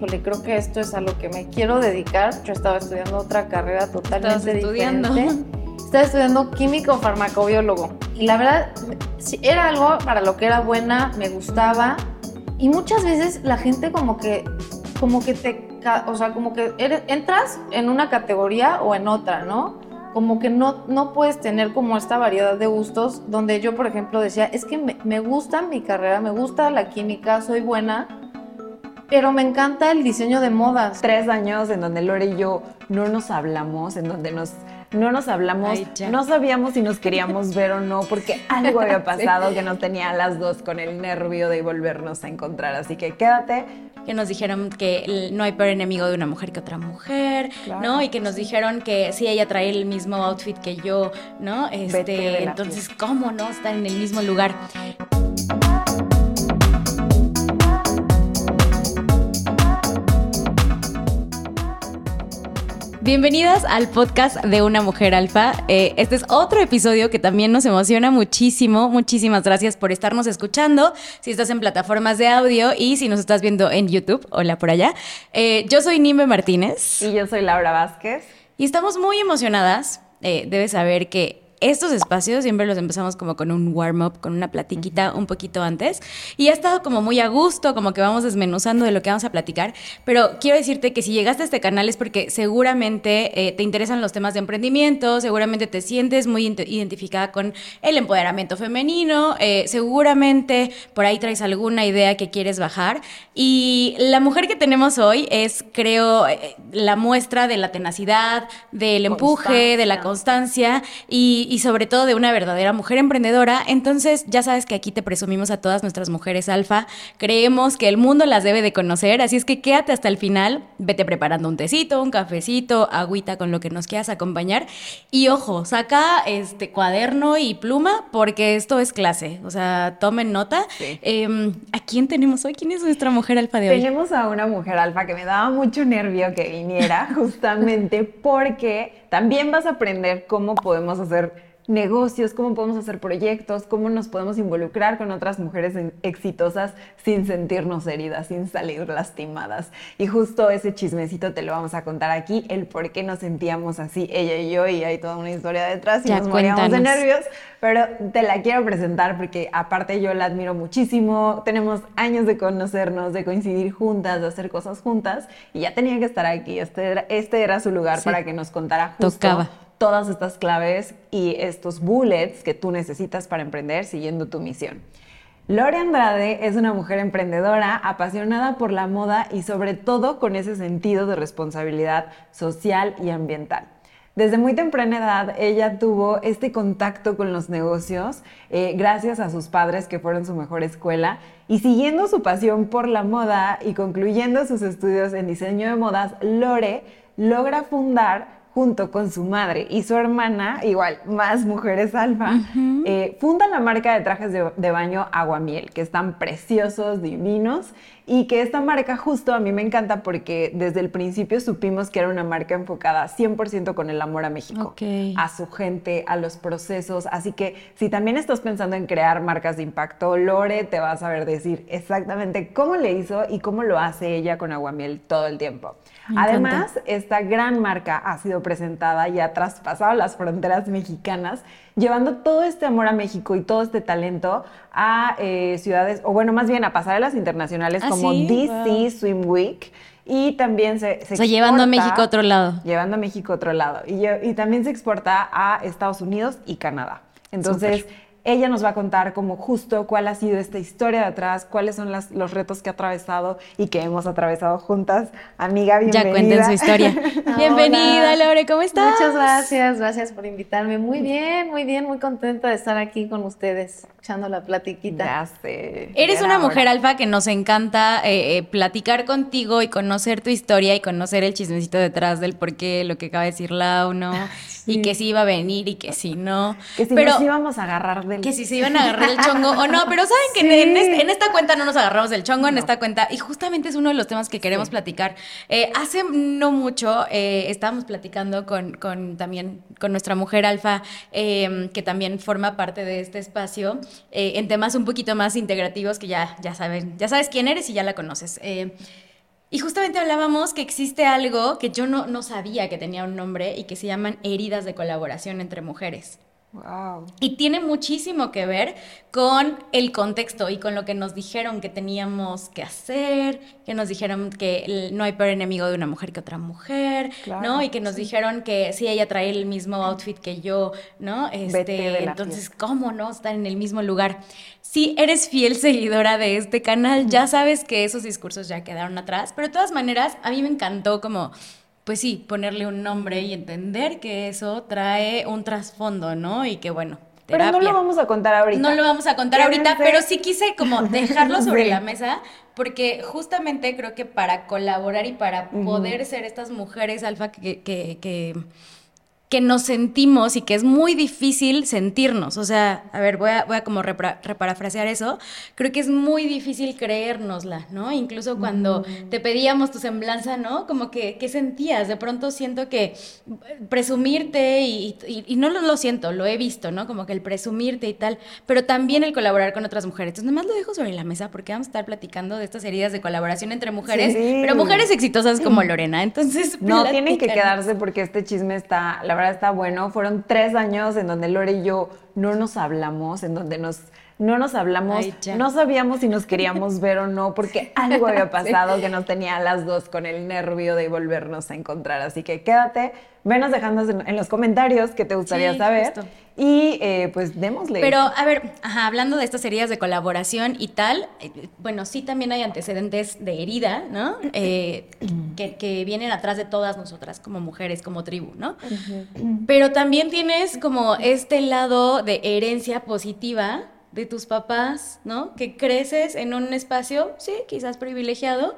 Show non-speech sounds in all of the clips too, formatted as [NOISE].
híjole, creo que esto es a lo que me quiero dedicar. Yo estaba estudiando otra carrera totalmente estudiando? diferente. Estaba estudiando químico farmacobiólogo. Y la verdad, era algo para lo que era buena, me gustaba. Y muchas veces la gente como que, como que te, o sea, como que entras en una categoría o en otra, ¿no? como que no, no puedes tener como esta variedad de gustos donde yo, por ejemplo, decía, es que me, me gusta mi carrera, me gusta la química, soy buena, pero me encanta el diseño de modas. Tres años en donde Lore y yo no nos hablamos, en donde nos no nos hablamos, no sabíamos si nos queríamos [LAUGHS] ver o no, porque algo había pasado que nos tenía a las dos con el nervio de volvernos a encontrar. Así que quédate. Que nos dijeron que no hay peor enemigo de una mujer que otra mujer, ¿no? Y que nos dijeron que si ella trae el mismo outfit que yo, ¿no? Este, entonces, ¿cómo no estar en el mismo lugar? Bienvenidas al podcast de Una Mujer Alfa. Eh, este es otro episodio que también nos emociona muchísimo. Muchísimas gracias por estarnos escuchando. Si estás en plataformas de audio y si nos estás viendo en YouTube, hola por allá. Eh, yo soy Nimbe Martínez. Y yo soy Laura Vázquez. Y estamos muy emocionadas. Eh, debes saber que estos espacios siempre los empezamos como con un warm-up, con una platiquita un poquito antes. Y ha estado como muy a gusto, como que vamos desmenuzando de lo que vamos a platicar. Pero quiero decirte que si llegaste a este canal es porque seguramente eh, te interesan los temas de emprendimiento, seguramente te sientes muy identificada con el empoderamiento femenino, eh, seguramente por ahí traes alguna idea que quieres bajar. Y la mujer que tenemos hoy es, creo, eh, la muestra de la tenacidad, del empuje, de la constancia y, y sobre todo de una verdadera mujer emprendedora. Entonces, ya sabes que aquí te presumimos a todas nuestras mujeres alfa. Creemos que el mundo las debe de conocer, así es que quédate hasta el final. Vete preparando un tecito, un cafecito, agüita con lo que nos quieras acompañar. Y ojo, saca este cuaderno y pluma porque esto es clase. O sea, tomen nota. Em, ¿A quién tenemos hoy? ¿Quién es nuestra mujer alfa de hoy? Tenemos a una mujer alfa que me daba mucho nervio que viniera, [LAUGHS] justamente porque también vas a aprender cómo podemos hacer negocios, cómo podemos hacer proyectos, cómo nos podemos involucrar con otras mujeres exitosas sin sentirnos heridas, sin salir lastimadas. Y justo ese chismecito te lo vamos a contar aquí, el por qué nos sentíamos así, ella y yo, y hay toda una historia detrás y nos moríamos de nervios, pero te la quiero presentar porque aparte yo la admiro muchísimo, tenemos años de conocernos, de coincidir juntas, de hacer cosas juntas, y ya tenía que estar aquí, este era, este era su lugar para que nos contara justo Tocaba todas estas claves y estos bullets que tú necesitas para emprender siguiendo tu misión. Lore Andrade es una mujer emprendedora, apasionada por la moda y sobre todo con ese sentido de responsabilidad social y ambiental. Desde muy temprana edad ella tuvo este contacto con los negocios eh, gracias a sus padres que fueron su mejor escuela y siguiendo su pasión por la moda y concluyendo sus estudios en diseño de modas, Lore logra fundar junto con su madre y su hermana, igual, más mujeres alfa, eh, fundan la marca de trajes de, de, baño Aguamiel, que están preciosos, divinos, y que esta marca justo a mí me encanta porque desde el principio supimos que era una marca enfocada 100% con el amor a México, a su gente, a los procesos. Así que si también estás pensando en crear marcas de impacto, Lore te va a saber decir exactamente cómo le hizo y cómo lo hace ella con Aguamiel todo el tiempo. Además, esta gran marca ha sido presentada y ha traspasado las fronteras mexicanas, llevando todo este amor a México y todo este talento a eh, ciudades, o bueno, más bien a pasarelas internacionales ah, como DC Swim Week. Y también se, se o sea, llevando a México a otro lado. Llevando a México a otro lado. Y, y también se exporta a Estados Unidos y Canadá. Entonces, ella nos va a contar como justo cuál ha sido esta historia de atrás, cuáles son los retos que ha atravesado y que hemos atravesado juntas. Amiga, bienvenida. Ya cuenten su historia. [LAUGHS] bienvenida, Lore, ¿cómo estás? Muchas gracias, gracias por invitarme. Muy bien, muy bien, muy contenta de estar aquí con ustedes, echando la platiquita. Ya sé. Eres una mujer alfa que nos encanta eh, eh, platicar contigo y conocer tu historia y conocer el chismecito detrás del por qué, lo que acaba de decir Lau, ¿no? [LAUGHS] Y que sí iba a venir y que sí no. Que si pero, nos íbamos a agarrar que si se iban a agarrar el chongo o no, pero saben que en, esta cuenta no nos agarramos del chongo, en esta cuenta, y justamente es uno de los temas que queremos platicar. Eh, hace no mucho eh, estábamos platicando con, también con nuestra mujer alfa, em, que también forma parte de este espacio, eh, en temas un poquito más integrativos que ya, ya saben, ya sabes quién eres y ya la conoces. Y justamente hablábamos que existe algo que yo no, no sabía que tenía un nombre y que se llaman heridas de colaboración entre mujeres. Wow. Y tiene muchísimo que ver con el contexto y con lo que nos dijeron que teníamos que hacer, que nos dijeron que no hay peor enemigo de una mujer que otra mujer, ¿no? Y que nos dijeron que si ella trae el mismo outfit que yo, ¿no? Este, entonces, ¿cómo no estar en el mismo lugar? Si eres fiel seguidora de este canal, ya sabes que esos discursos ya quedaron atrás, pero de todas maneras, a mí me encantó como pues sí, ponerle un nombre y entender que eso trae un trasfondo, ¿no? Y que bueno. Pero no lo vamos a contar ahorita. No lo vamos a contar ahorita, pero sí quise como [LAUGHS] dejarlo sobre la mesa, porque justamente creo que para colaborar y para poder ser estas mujeres alfa que, que, que que nos sentimos y que es muy difícil sentirnos. O sea, a ver, voy a, voy a como reparafrasear eso. Creo que es muy difícil creérnosla, ¿no? Incluso cuando te pedíamos tu semblanza, ¿no? Como que, ¿qué sentías? De pronto siento que presumirte y, y, no lo, lo, siento, lo he visto, ¿no? Como que el presumirte y tal, pero también el colaborar con otras mujeres. Entonces, nomás lo dejo sobre la mesa porque vamos a estar platicando de estas heridas de colaboración entre mujeres, pero mujeres exitosas como [LAUGHS] Lorena. Entonces, no, tienen que quedarse porque este chisme está, la está bueno. Fueron tres años en donde Lore y yo no nos hablamos, en donde nos no nos hablamos, no sabíamos si nos queríamos ver o no, porque [LAUGHS] algo había pasado que nos tenía a las dos con el nervio de volvernos a encontrar. Así que quédate, venos dejando en, los comentarios qué te gustaría saber. Y eh, pues démosle. Pero, a ver, hablando de estas heridas de colaboración y tal, eh, bueno, sí también hay antecedentes de herida, ¿no? Eh, [CLEARS THROAT] que, vienen atrás de todas nosotras como mujeres, como tribu, ¿no? Pero también tienes como este lado de herencia positiva de tus papás, ¿no? Que creces en un espacio, sí, quizás privilegiado,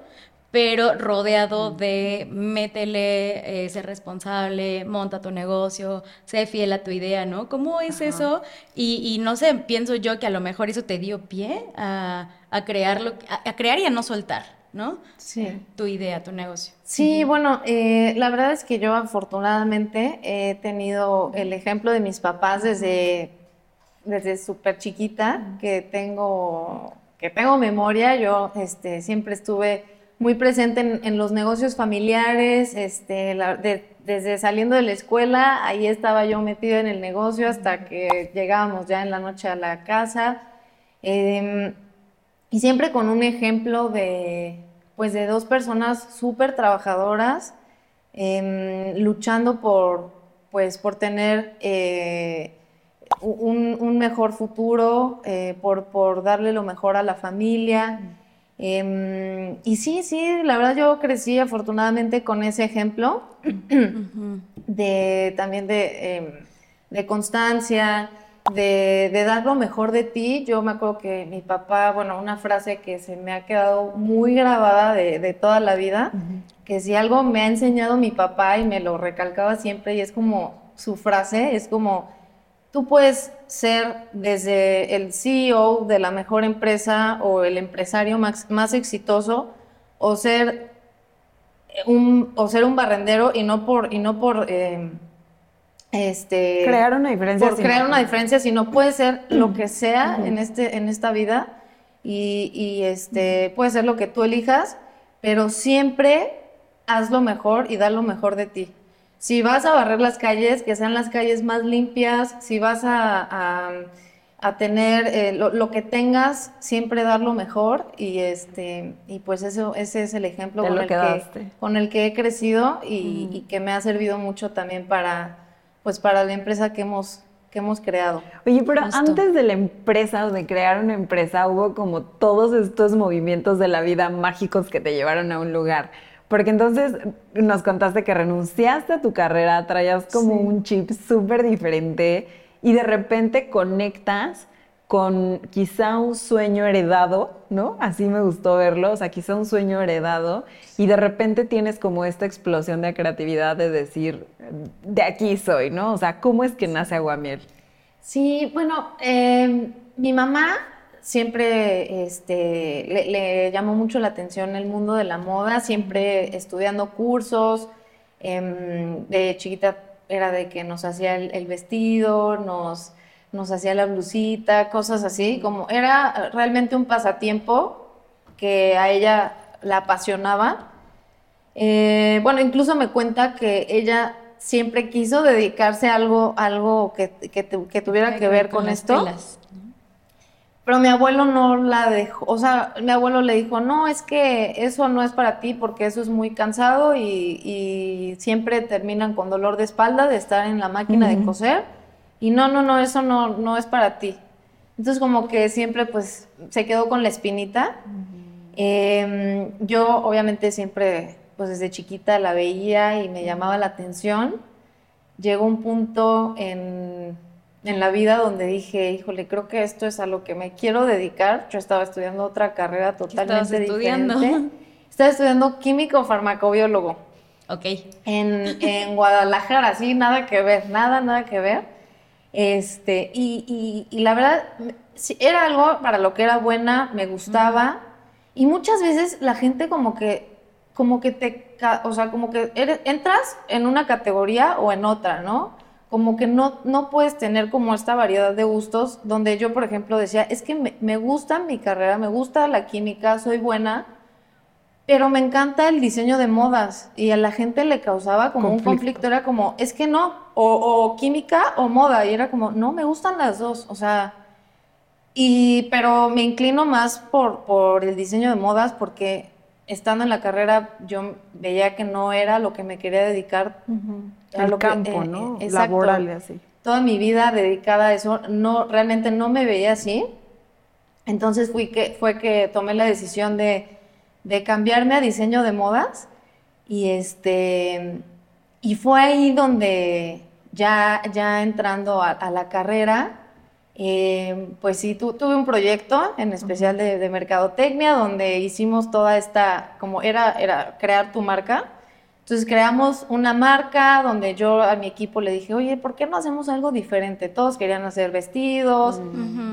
pero rodeado de métele, eh, ser responsable, monta tu negocio, sé fiel a tu idea, ¿no? ¿Cómo es eso? Y, no sé, pienso yo que a lo mejor eso te dio pie a, a crearlo, a, crear y a no soltar, ¿no? Sí. Tu idea, tu negocio. Sí, bueno, eh, la verdad es que yo afortunadamente he tenido el ejemplo de mis papás desde, desde súper chiquita, que tengo, que tengo memoria. Yo este, siempre estuve muy presente en, los negocios familiares, este, desde saliendo de la escuela, ahí estaba yo metida en el negocio hasta que llegábamos ya en la noche a la casa. Em, y siempre con un ejemplo de, pues de dos personas súper trabajadoras, em, luchando por, pues, por tener eh, un, mejor futuro, eh, por, por darle lo mejor a la familia. Em, y sí, sí, la verdad yo crecí afortunadamente con ese ejemplo de también em, de, constancia, de, de, dar lo mejor de ti. Yo me acuerdo que mi papá, bueno, una frase que se me ha quedado muy grabada de, toda la vida, que si algo me ha enseñado mi papá y me lo recalcaba siempre y es como su frase, es como Tú puedes ser desde el CEO de la mejor empresa o el empresario más, exitoso o ser un, o ser un barrendero y no por, y no por eh, este, crear una diferencia. Por crear una diferencia, sino puede ser [CLEARS THROAT] lo que sea en, este, en esta vida y, y este, puede ser lo que tú elijas, pero siempre haz lo mejor y da lo mejor de ti. Si vas a barrer las calles, que sean las calles más limpias, si vas a, tener eh, lo, que tengas, siempre dar lo mejor y este y pues eso ese es el ejemplo con el, que, con el, que, he crecido y, que me ha servido mucho también para pues para la empresa que hemos que hemos creado. Oye, pero antes de la empresa o de crear una empresa hubo como todos estos movimientos de la vida mágicos que te llevaron a un lugar. Porque entonces nos contaste que renunciaste a tu carrera, traías como un chip súper diferente y de repente conectas con quizá un sueño heredado, ¿no? Así me gustó verlo, o sea, quizá un sueño heredado y de repente tienes como esta explosión de creatividad de decir, de aquí soy, ¿no? O sea, ¿cómo es que nace Aguamiel? Sí, bueno, eh, mi mamá siempre este, le, llamó mucho la atención el mundo de la moda, siempre estudiando cursos. Em, de chiquita era de que nos hacía el, vestido, nos, nos hacía la blusita, cosas así. Como era realmente un pasatiempo que a ella la apasionaba. Eh, bueno, incluso me cuenta que ella siempre quiso dedicarse a algo, algo que, que, que tuviera que ver con, esto. Pero mi abuelo no la dejó, o sea, mi abuelo le dijo, no, es que eso no es para ti porque eso es muy cansado y, siempre terminan con dolor de espalda de estar en la máquina de coser. Y no, no, no, eso no, no es para ti. Entonces como que siempre pues se quedó con la espinita. Em, yo obviamente siempre pues desde chiquita la veía y me llamaba la atención. Llegó un punto en en la vida donde dije, híjole, creo que esto es a lo que me quiero dedicar. Yo estaba estudiando otra carrera totalmente estudiando? diferente. Estaba estudiando químico farmacobiólogo. Ok. En, en Guadalajara, sí, nada que ver, nada, nada que ver. Este, y, y, la verdad, era algo para lo que era buena, me gustaba. Y muchas veces la gente como que, como que te, o sea, como que entras en una categoría o en otra, ¿no? Como que no, no puedes tener como esta variedad de gustos, donde yo, por ejemplo, decía, es que me, gusta mi carrera, me gusta la química, soy buena, pero me encanta el diseño de modas y a la gente le causaba como un conflicto, era como, es que no, o, química o moda, y era como, no, me gustan las dos, o sea, y, pero me inclino más por, por el diseño de modas porque estando en la carrera yo veía que no era lo que me quería dedicar lo campo, ¿no? Eh, Laboral así. Toda mi vida dedicada a eso, no, realmente no me veía así. Entonces fui que, fue que tomé la decisión de, de cambiarme a diseño de modas y este y fue ahí donde ya, ya entrando a la carrera, eh, pues sí, tuve un proyecto en especial de, mercadotecnia donde hicimos toda esta, como era, era crear tu marca. Entonces creamos una marca donde yo a mi equipo le dije, oye, ¿por qué no hacemos algo diferente? Todos querían hacer vestidos,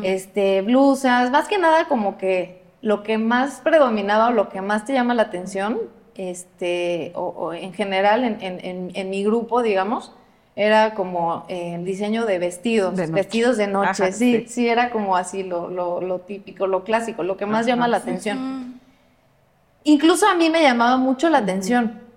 este, blusas, más que nada como que lo que más predominaba o lo que más te llama la atención, este, o, en general en mi grupo, digamos, era como eh, el diseño de vestidos, vestidos de noche, sí, sí, era como así lo, lo, típico, lo clásico, lo que más llama la atención. Incluso a mí me llamaba mucho la atención,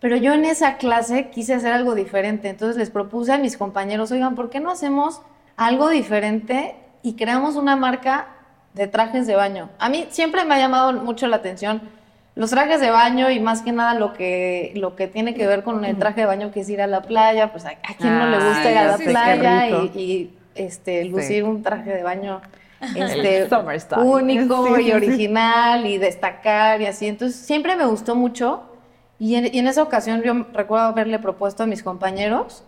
pero yo en esa clase quise hacer algo diferente, entonces les propuse a mis compañeros, oigan, ¿por qué no hacemos algo diferente y creamos una marca de trajes de baño? A mí siempre me ha llamado mucho la atención los trajes de baño y más que nada lo que, lo que tiene que ver con el traje de baño que es ir a la playa, pues a, quien no le gusta ir a la playa y, este, lucir un traje de baño [LAUGHS] este, único y original y destacar y así. Entonces siempre me gustó mucho y en, y en esa ocasión yo recuerdo haberle propuesto a mis compañeros.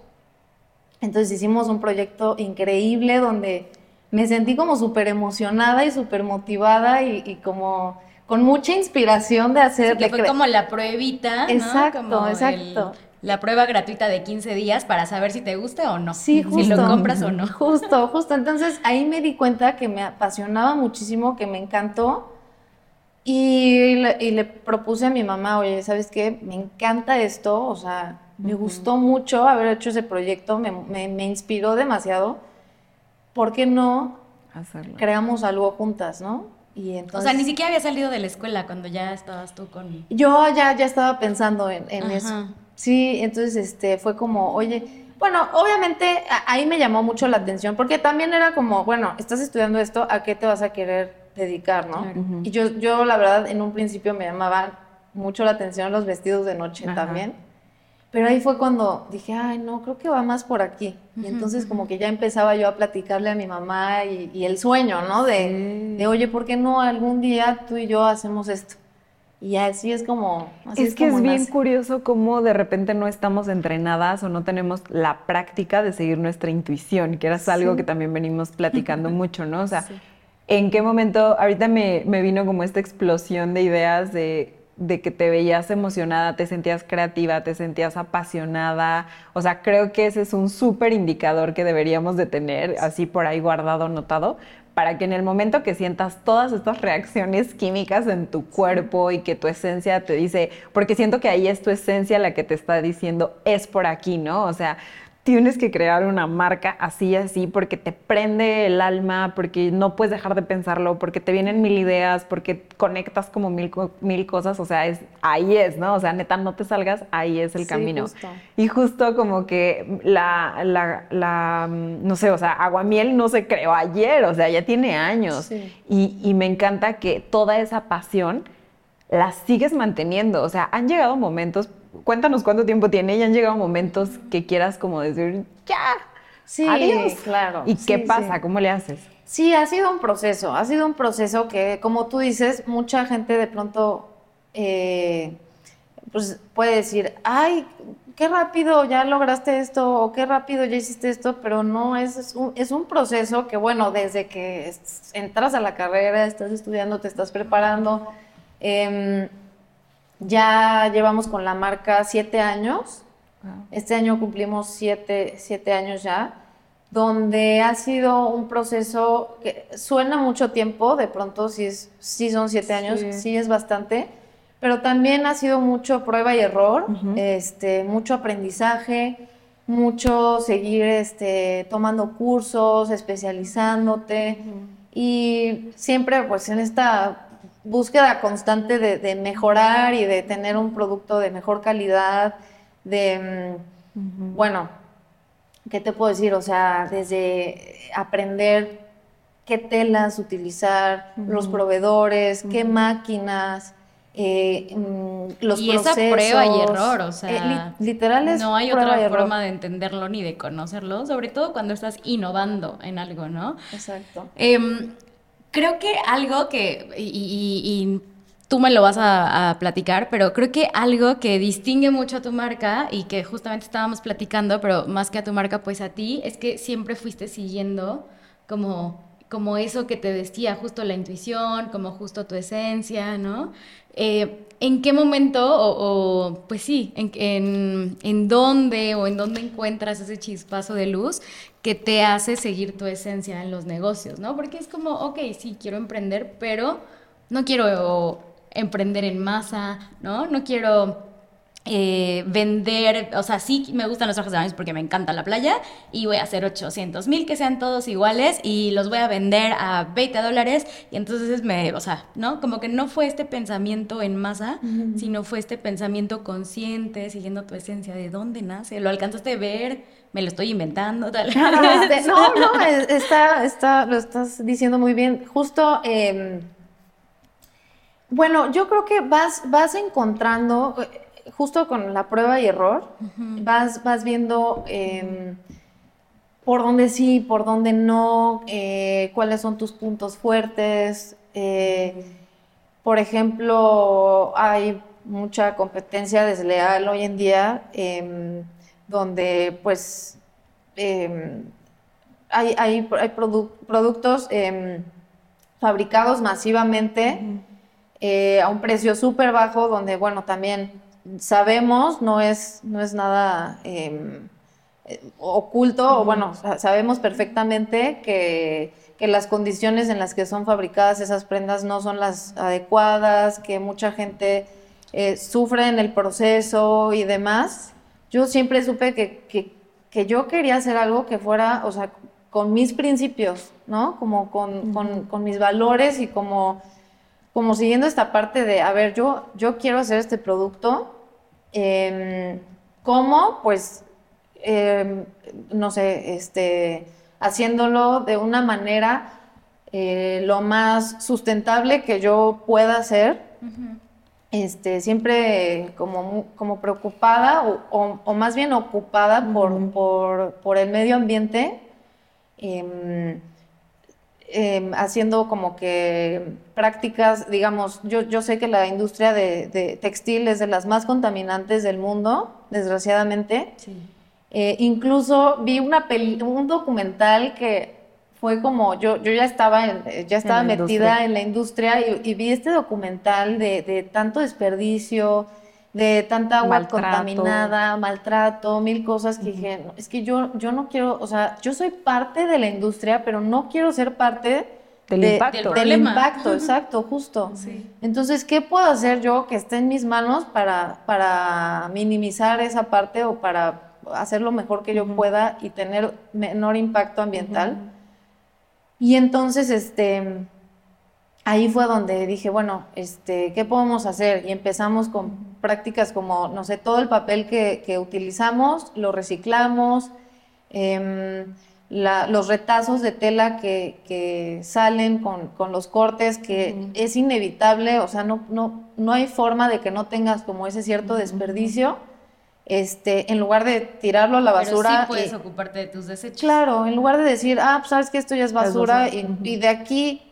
Entonces hicimos un proyecto increíble donde me sentí como súper emocionada y súper motivada y como con mucha inspiración de hacer. que fue como la pruebita. Exacto, ¿no? exacto. la prueba gratuita de 15 días para saber si te gusta o no. Sí, justo. Si lo compras o no. Justo, justo. Entonces ahí me di cuenta que me apasionaba muchísimo, que me encantó. Y le, propuse a mi mamá, oye, ¿sabes qué? Me encanta esto, o sea, me gustó mucho haber hecho ese proyecto, me, me, inspiró demasiado. ¿Por qué no Hacerlo. creamos algo juntas, no? o sea, ni siquiera había salido de la escuela cuando ya estabas tú con... Yo ya, ya estaba pensando en, eso. Sí, entonces este, fue como, oye, bueno, obviamente ahí me llamó mucho la atención, porque también era como, bueno, estás estudiando esto, ¿a qué te vas a querer dedicar, no? Y yo, yo, la verdad, en un principio me llamaba mucho la atención los vestidos de noche también. Pero ahí fue cuando dije, ay, no, creo que va más por aquí. Y entonces como que ya empezaba yo a platicarle a mi mamá y, el sueño, ¿no? De, de, oye, ¿por qué no algún día tú y yo hacemos esto? Y así es como... Así es, que es bien curioso cómo de repente no estamos entrenadas o no tenemos la práctica de seguir nuestra intuición, que era algo que también venimos platicando mucho, ¿no? O sea, ¿en qué momento, ahorita me, me vino como esta explosión de ideas de de que te veías emocionada, te sentías creativa, te sentías apasionada. O sea, creo que ese es un súper indicador que deberíamos de tener así por ahí guardado, notado, para que en el momento que sientas todas estas reacciones químicas en tu cuerpo y que tu esencia te dice, porque siento que ahí es tu esencia la que te está diciendo, es por aquí, ¿no? O sea, tienes que crear una marca así, así, porque te prende el alma, porque no puedes dejar de pensarlo, porque te vienen mil ideas, porque conectas como mil, mil cosas, o sea, es, ahí es, ¿no? O sea, neta, no te salgas, ahí es el camino. Y justo como que la, la, la, no sé, o sea, Aguamiel no se creó ayer, o sea, ya tiene años. Y, y me encanta que toda esa pasión la sigues manteniendo, o sea, han llegado momentos cuéntanos cuánto tiempo tiene y han llegado momentos que quieras como decir, ya, sí, claro. ¿Y qué pasa? ¿Cómo le haces? Sí, ha sido un proceso, ha sido un proceso que, como tú dices, mucha gente de pronto eh, pues puede decir, ay, qué rápido ya lograste esto o qué rápido ya hiciste esto, pero no, es, es, un, es un proceso que, bueno, desde que entras a la carrera, estás estudiando, te estás preparando. Eh, ya llevamos con la marca siete años. Este año cumplimos siete, años ya, donde ha sido un proceso que suena mucho tiempo, de pronto sí, es, son siete años, sí. es bastante, pero también ha sido mucho prueba y error, este, mucho aprendizaje, mucho seguir este, tomando cursos, especializándote y siempre pues en esta búsqueda constante de, mejorar y de tener un producto de mejor calidad, de, mm, bueno, ¿qué te puedo decir? O sea, desde aprender qué telas utilizar, los proveedores, qué máquinas, eh, mm, los y esa prueba y error, o sea, eh, literal es no hay otra forma de entenderlo ni de conocerlo, sobre todo cuando estás innovando en algo, ¿no? Exacto. Em, creo que algo que, y, tú me lo vas a, platicar, pero creo que algo que distingue mucho a tu marca y que justamente estábamos platicando, pero más que a tu marca, pues a ti, es que siempre fuiste siguiendo como como eso que te decía, justo la intuición, como justo tu esencia, ¿no? Eh, ¿En qué momento, o, pues sí, en, en, en, dónde o en dónde encuentras ese chispazo de luz que te hace seguir tu esencia en los negocios, ¿no? Porque es como, ok, sí, quiero emprender, pero no quiero emprender en masa, ¿no? No quiero eh, vender, o sea, sí me gustan los trajes de baño porque me encanta la playa y voy a hacer 800 mil que sean todos iguales y los voy a vender a 20 dólares y entonces me, o sea, ¿no? Como que no fue este pensamiento en masa, sino fue este pensamiento consciente, siguiendo tu esencia, ¿de dónde nace? ¿Lo alcanzaste a ver? ¿Me lo estoy inventando? Tal? [LAUGHS] Este, no, no, está, está, lo estás diciendo muy bien. Justo... Eh, bueno, yo creo que vas, vas encontrando, justo con la prueba y error, vas, vas viendo em, por dónde sí, por dónde no, eh, cuáles son tus puntos fuertes. Eh, por ejemplo, hay mucha competencia desleal hoy en día, em, donde pues em, hay, hay, productos fabricados masivamente eh, a un precio súper bajo, donde, bueno, también sabemos, no es, no es nada em, eh, oculto, o bueno, sabemos perfectamente que, las condiciones en las que son fabricadas esas prendas no son las adecuadas, que mucha gente eh, sufre en el proceso y demás. Yo siempre supe que, yo quería hacer algo que fuera, o sea, con mis principios, ¿no? Como con, con mis valores y como como siguiendo esta parte de, a ver, yo, yo quiero hacer este producto, em, ¿cómo? Pues, em, no sé, este, haciéndolo de una manera eh, lo más sustentable que yo pueda hacer. Este, siempre como, como preocupada o, más bien ocupada por, por, por, el medio ambiente. Em, haciendo como que prácticas, digamos, yo, yo sé que la industria de, textil es de las más contaminantes del mundo, desgraciadamente. Eh, incluso vi una un documental que fue como, yo, yo ya estaba, ya estaba metida en la industria y, vi este documental de, de tanto desperdicio, de tanta agua contaminada, maltrato, mil cosas que dije, es que yo, yo no quiero, o sea, yo soy parte de la industria, pero no quiero ser parte del impacto. Del, impacto, exacto, justo. Entonces, ¿qué puedo hacer yo que esté en mis manos para, para minimizar esa parte o para hacer lo mejor que yo pueda y tener menor impacto ambiental. Y entonces, este, ahí fue donde dije, bueno, este, ¿qué podemos hacer? Y empezamos con prácticas como, no sé, todo el papel que, utilizamos, lo reciclamos, em, los retazos de tela que, salen con, los cortes, que es inevitable, o sea, no, no, no hay forma de que no tengas como ese cierto desperdicio. Este, en lugar de tirarlo a la basura. Pero sí puedes ocuparte de tus desechos. Claro, en lugar de decir, ah, pues sabes que esto ya es basura, y, de aquí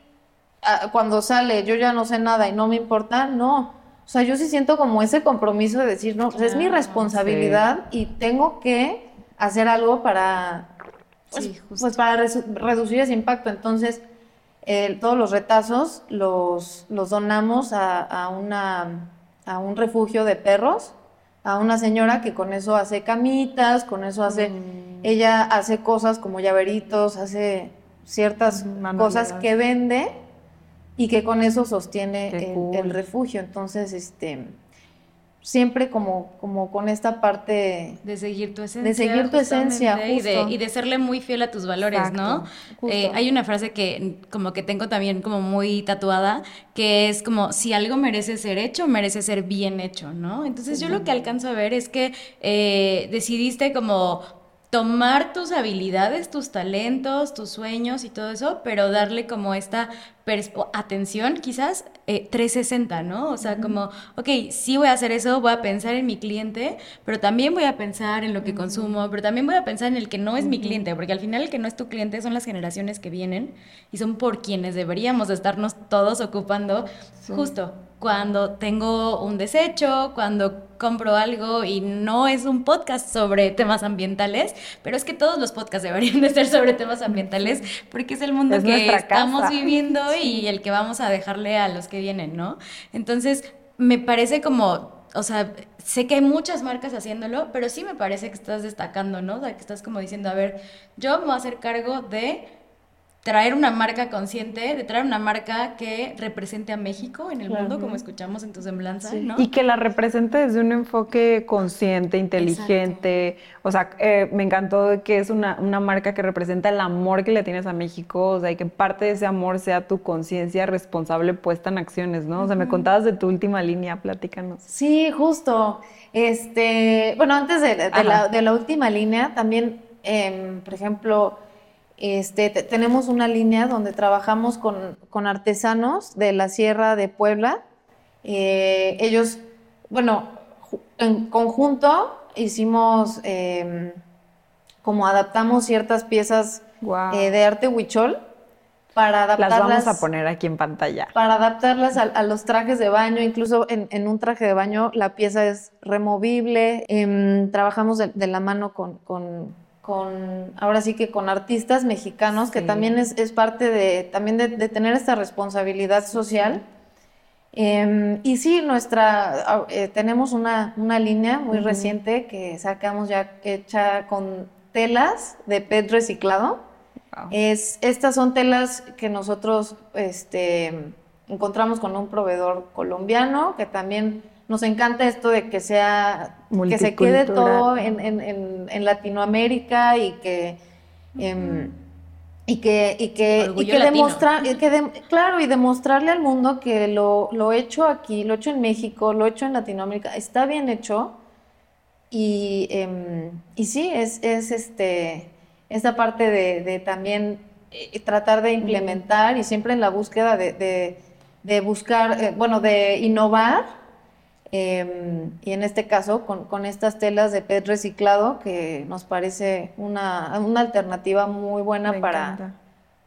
cuando sale yo ya no sé nada y no me importa, no. O sea, yo sí siento como ese compromiso de decir, no, pues es mi responsabilidad y tengo que hacer algo para, pues, pues para reducir ese impacto. Entonces, todos los retazos los, los donamos a, una, a un refugio de perros, a una señora que con eso hace camitas, con eso hace, mm. ella hace cosas como llaveritos, hace ciertas cosas que vende y que con eso sostiene el, refugio. Entonces, este siempre como, como con esta parte de seguir tu esencia. De seguir tu esencia. Y, de, y de serle muy fiel a tus valores, ¿no? Eh, hay una frase que como que tengo también como muy tatuada, que es como, si algo merece ser hecho, merece ser bien hecho, ¿no? Entonces yo lo que alcanzo a ver es que eh, decidiste como tomar tus habilidades, tus talentos, tus sueños y todo eso, pero darle como esta atención, quizás 360, eh, ¿no? O sea, como, ok, sí voy a hacer eso, voy a pensar en mi cliente, pero también voy a pensar en lo que consumo, pero también voy a pensar en el que no es mi cliente, porque al final el que no es tu cliente son las generaciones que vienen y son por quienes deberíamos estarnos todos ocupando justo cuando tengo un desecho, cuando compro algo y no es un podcast sobre temas ambientales, pero es que todos los podcasts deberían de ser sobre temas ambientales porque es el mundo que estamos viviendo [LAUGHS] y el que vamos a dejarle a los que vienen, ¿no? Entonces, me parece como, o sea, sé que hay muchas marcas haciéndolo, pero sí me parece que estás destacando, ¿no? O sea, que estás como diciendo, a ver, yo me voy a hacer cargo de traer una marca consciente, de traer una marca que represente a México en el mundo, como escuchamos en tu semblanza, ¿no? Y que la represente desde un enfoque consciente, inteligente. O sea, eh, me encantó que es una, marca que representa el amor que le tienes a México, o sea, y que parte de ese amor sea tu conciencia responsable puesta en acciones, ¿no? O sea, me contabas de tu última línea, platícanos. Sí, justo. Este, bueno, antes de, la, última línea, también, em, por ejemplo, este, tenemos una línea donde trabajamos con, artesanos de la Sierra de Puebla. Eh, ellos, bueno, en conjunto hicimos em, como adaptamos ciertas piezas eh, de arte huichol para adaptarlas. Las vamos a poner aquí en pantalla. Para adaptarlas a, los trajes de baño, incluso en, un traje de baño la pieza es removible. Em, trabajamos de, la mano con con, ahora sí que con artistas mexicanos, que también es, parte de, también de, tener esta responsabilidad social. Em, y sí, nuestra, ah, eh, tenemos una, línea muy reciente que sacamos ya hecha con telas de PET reciclado. Es, estas son telas que nosotros este, encontramos con un proveedor colombiano que también nos encanta esto de que sea, que se quede todo en, Latinoamérica y que, em, y que, y que, y que demostrar, claro, y demostrarle al mundo que lo, lo hecho aquí, lo hecho en México, lo hecho en Latinoamérica, está bien hecho. Y, em, y sí, es, es este, esta parte de, también eh, tratar de implementar y siempre en la búsqueda de, de buscar, eh, bueno, de innovar Em, y en este caso con, estas telas de PET reciclado que nos parece una, alternativa muy buena para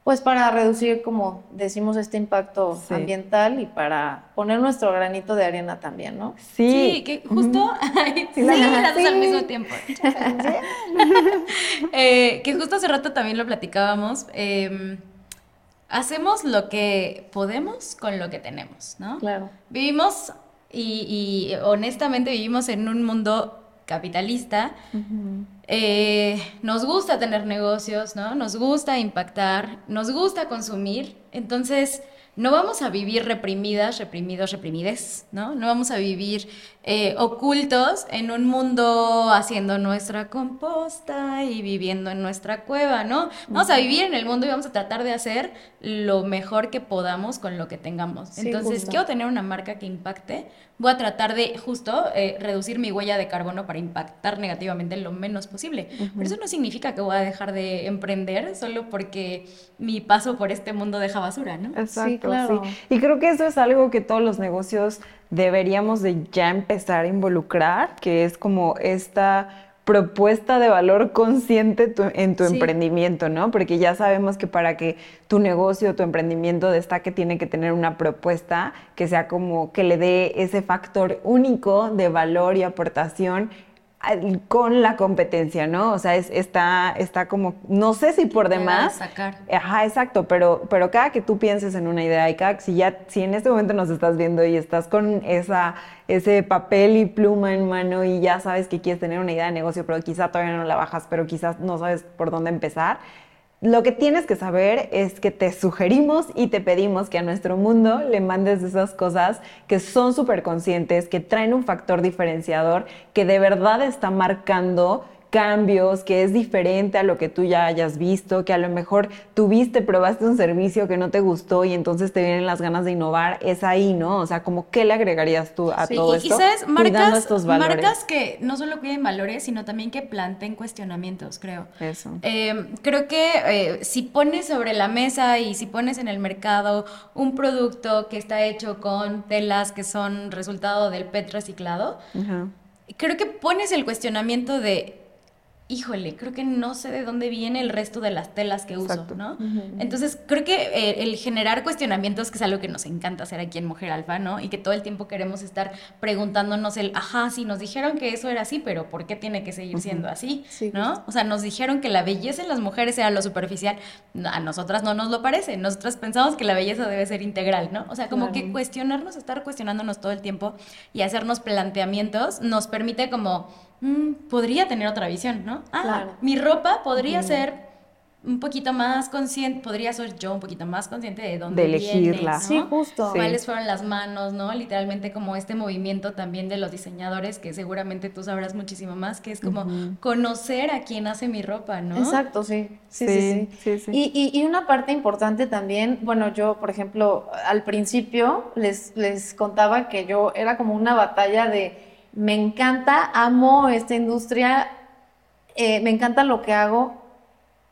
pues para reducir como decimos este impacto ambiental y para poner nuestro granito de arena también, ¿no? Sí, que justo [LAUGHS] sí, [LAUGHS] las dos al mismo tiempo. [LAUGHS] Eh, que justo hace rato también lo platicábamos. Em, hacemos lo que podemos con lo que tenemos, ¿no? Claro. Vivimos y, honestamente vivimos en un mundo capitalista. Eh, nos gusta tener negocios, ¿no? Nos gusta impactar, nos gusta consumir. Entonces, no vamos a vivir reprimidas, reprimidos, reprimides, ¿no? No vamos a vivir eh, ocultos en un mundo haciendo nuestra composta y viviendo en nuestra cueva, ¿no? Vamos a vivir en el mundo y vamos a tratar de hacer lo mejor que podamos con lo que tengamos. Entonces, quiero tener una marca que impacte, voy a tratar de justo eh, reducir mi huella de carbono para impactar negativamente lo menos posible. Pero eso no significa que voy a dejar de emprender solo porque mi paso por este mundo deja basura, ¿no? Exacto, sí, Y creo que eso es algo que todos los negocios deberíamos de ya empezar a involucrar, que es como esta propuesta de valor consciente en tu emprendimiento, ¿no? Porque ya sabemos que para que tu negocio, tu emprendimiento destaque, tiene que tener una propuesta que sea como que le dé ese factor único de valor y aportación con la competencia, ¿no? O sea, es, está, está como, no sé si por demás. Sacar. Ajá, exacto, pero, pero cada que tú pienses en una idea y cada si ya, si en este momento nos estás viendo y estás con esa, ese papel y pluma en mano y ya sabes que quieres tener una idea de negocio, pero quizá todavía no la bajas, pero quizás no sabes por dónde empezar, lo que tienes que saber es que te sugerimos y te pedimos que a nuestro mundo le mandes esas cosas que son súper conscientes, que traen un factor diferenciador, que de verdad está marcando cambios, que es diferente a lo que tú ya hayas visto, que a lo mejor tuviste, probaste un servicio que no te gustó y entonces te vienen las ganas de innovar, es ahí, ¿no? O sea, como qué le agregarías tú a todo esto? Y sabes, marcas, marcas que no solo cuiden valores, sino también que planten cuestionamientos, creo. Eso. Eh, creo que eh, si pones sobre la mesa y si pones en el mercado un producto que está hecho con telas que son resultado del PET reciclado, creo que pones el cuestionamiento de híjole, creo que no sé de dónde viene el resto de las telas que uso, ¿no? Entonces, creo que eh, el generar cuestionamientos, que es algo que nos encanta hacer aquí en Mujer Alfa, ¿no? Y que todo el tiempo queremos estar preguntándonos el, ajá, sí, nos dijeron que eso era así, pero ¿por qué tiene que seguir siendo así? ¿No? O sea, nos dijeron que la belleza en las mujeres era lo superficial, a nosotras no nos lo parece, nosotras pensamos que la belleza debe ser integral, ¿no? O sea, como que cuestionarnos, estar cuestionándonos todo el tiempo y hacernos planteamientos nos permite como Mm, podría tener otra visión, ¿no? Ah, mi ropa podría ser un poquito más consciente, podría ser yo un poquito más consciente de dónde de elegirla. Viene, Sí, justo. Cuáles fueron las manos, ¿no? Literalmente como este movimiento también de los diseñadores, que seguramente tú sabrás muchísimo más, que es como conocer a quién hace mi ropa, ¿no? Exacto, sí. Sí, sí, sí. Y, y, una parte importante también, bueno, yo, por ejemplo, al principio les, les contaba que yo era como una batalla de me encanta, amo esta industria, eh, me encanta lo que hago,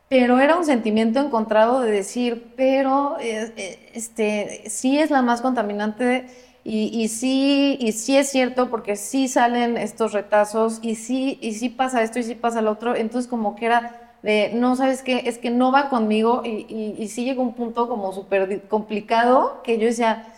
pero era un sentimiento encontrado de decir, pero eh, eh, este, sí es la más contaminante y, sí, y sí es cierto porque sí salen estos retazos y sí, y sí pasa esto y sí pasa lo otro, entonces como que era de, no, ¿sabes qué? Es que no va conmigo y, sí llegó un punto como súper complicado que yo decía,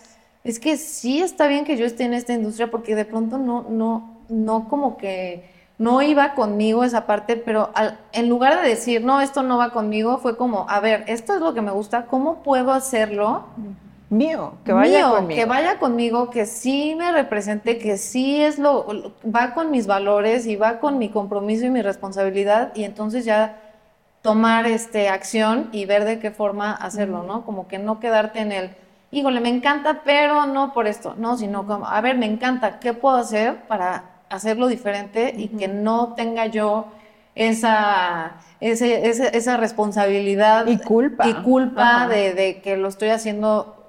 es que sí está bien que yo esté en esta industria porque de pronto no, no, no como que no iba conmigo esa parte, pero en lugar de decir, no, esto no va conmigo, fue como, a ver, esto es lo que me gusta, ¿cómo puedo hacerlo? Mío, que vaya conmigo. Que vaya conmigo, que sí me represente, que sí es lo, va con mis valores y va con mi compromiso y mi responsabilidad, y entonces ya tomar este acción y ver de qué forma hacerlo, ¿no? Como que no quedarte en el híjole, me encanta, pero no por esto, no, sino como, a ver, me encanta, ¿qué puedo hacer para hacerlo diferente y que no tenga yo esa, esa responsabilidad y culpa, y culpa de, que lo estoy haciendo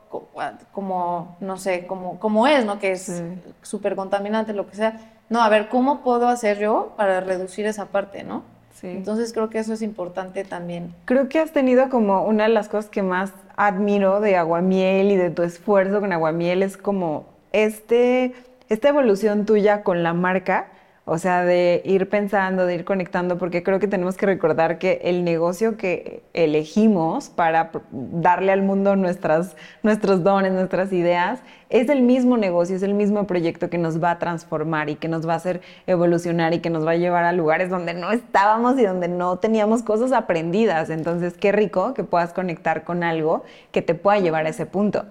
como, no sé, como, como es, ¿no? Que es súper contaminante, lo que sea. No, a ver, ¿cómo puedo hacer yo para reducir esa parte, ¿no? Sí. Entonces creo que eso es importante también. Creo que has tenido como una de las cosas que más admiro de Aguamiel y de tu esfuerzo con Aguamiel es como este, esta evolución tuya con la marca, o sea, de ir pensando, de ir conectando, porque creo que tenemos que recordar que el negocio que elegimos para darle al mundo nuestras, nuestros dones, nuestras ideas, es el mismo negocio, es el mismo proyecto que nos va a transformar y que nos va a hacer evolucionar y que nos va a llevar a lugares donde no estábamos y donde no teníamos cosas aprendidas. Entonces, qué rico que puedas conectar con algo que te pueda llevar a ese punto.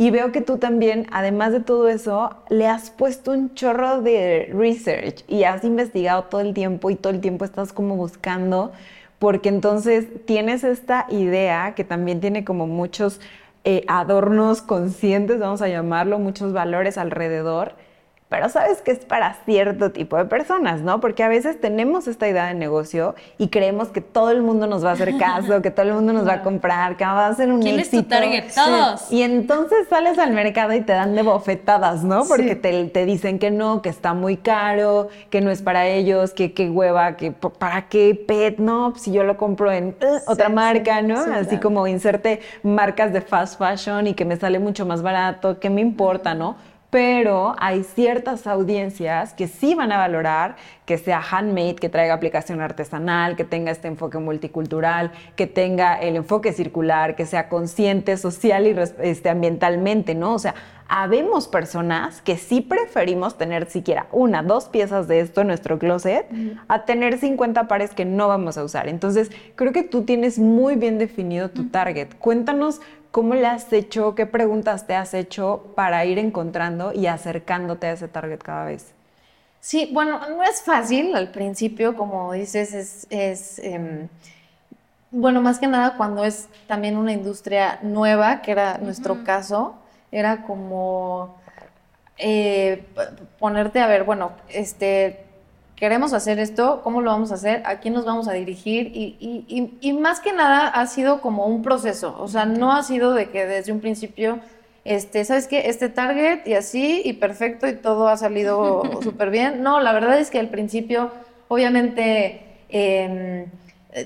Y veo que tú también, además de todo eso, le has puesto un chorro de research y has investigado todo el tiempo y todo el tiempo estás como buscando, porque entonces tienes esta idea que también tiene como muchos eh, adornos conscientes, vamos a llamarlo, muchos valores alrededor pero sabes que es para cierto tipo de personas, ¿no? Porque a veces tenemos esta idea de negocio y creemos que todo el mundo nos va a hacer caso, que todo el mundo nos va a comprar, que va a ser un ¿Quién éxito. es tu target? Todos. Y entonces sales al mercado y te dan de bofetadas, ¿no? Porque te, te, dicen que no, que está muy caro, que no es para ellos, que qué hueva, que para qué pet, no, si yo lo compro en uh, otra marca, ¿no? Así como inserte marcas de fast fashion y que me sale mucho más barato, ¿qué me importa, no? Pero hay ciertas audiencias que sí van a valorar que sea handmade, que traiga aplicación artesanal, que tenga este enfoque multicultural, que tenga el enfoque circular, que sea consciente social y este, ambientalmente, ¿no? O sea, habemos personas que sí preferimos tener siquiera una, dos piezas de esto en nuestro closet a tener 50 pares que no vamos a usar. Entonces, creo que tú tienes muy bien definido tu target. Cuéntanos ¿Cómo le has hecho? ¿Qué preguntas te has hecho para ir encontrando y acercándote a ese target cada vez? Sí, bueno, no es fácil al principio, como dices, es, em, bueno, más que nada cuando es también una industria nueva, que era nuestro caso, era como eh, ponerte a ver, bueno, este, queremos hacer esto, ¿cómo lo vamos a hacer? ¿A quién nos vamos a dirigir? Y, más que nada ha sido como un proceso, o sea, no ha sido de que desde un principio, este, ¿sabes qué? Este target y así, y perfecto, y todo ha salido [LAUGHS] súper bien. No, la verdad es que al principio, obviamente, em,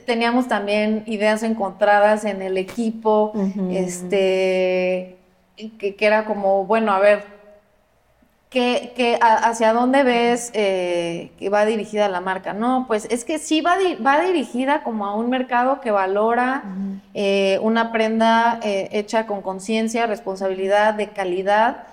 teníamos también ideas encontradas en el equipo, este, que, que era como, bueno, a ver, que, hacia dónde ves eh, que va dirigida la marca. No, pues es que sí va, va dirigida como a un mercado que valora eh, una prenda eh, hecha con conciencia, responsabilidad, de calidad.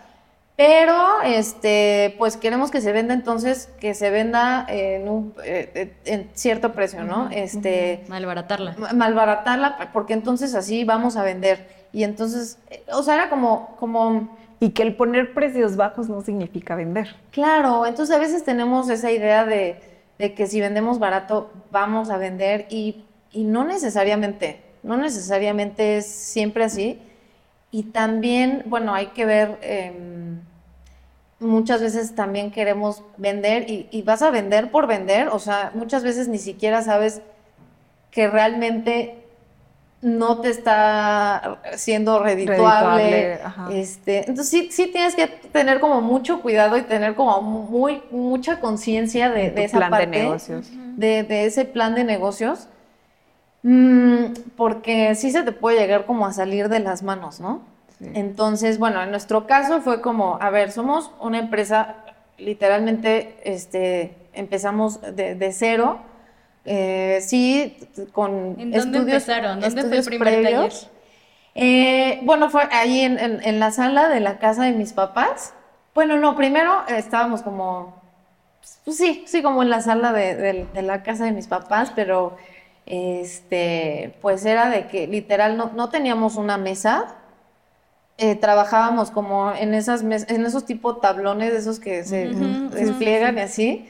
Pero, este, pues queremos que se venda entonces, que se venda en, un, en cierto precio, ¿no? Este, Malbaratarla. Malbaratarla, porque entonces así vamos a vender. Y entonces, o sea, era como, como y que el poner precios bajos no significa vender. Claro, entonces a veces tenemos esa idea de, que si vendemos barato vamos a vender y, no necesariamente, no necesariamente es siempre así. Y también, bueno, hay que ver, em, muchas veces también queremos vender y, y vas a vender por vender, o sea, muchas veces ni siquiera sabes que realmente no te está siendo redituable. este, entonces sí, sí tienes que tener como mucho cuidado y tener como muy mucha conciencia de, de, esa plan parte. De negocios. De, ese plan de negocios. Mm, porque sí se te puede llegar como a salir de las manos, ¿no? Entonces, bueno, en nuestro caso fue como, a ver, somos una empresa, literalmente, este, empezamos de cero eh, sí, con ¿En dónde empezaron? ¿Dónde fue el primer taller? Eh, bueno, fue ahí en, la sala de la casa de mis papás. Bueno, no, primero estábamos como, pues sí, sí, como en la sala de, la casa de mis papás, pero este, pues era de que literal no, teníamos una mesa. Eh, trabajábamos como en esas en esos tipo tablones, esos que se despliegan y así.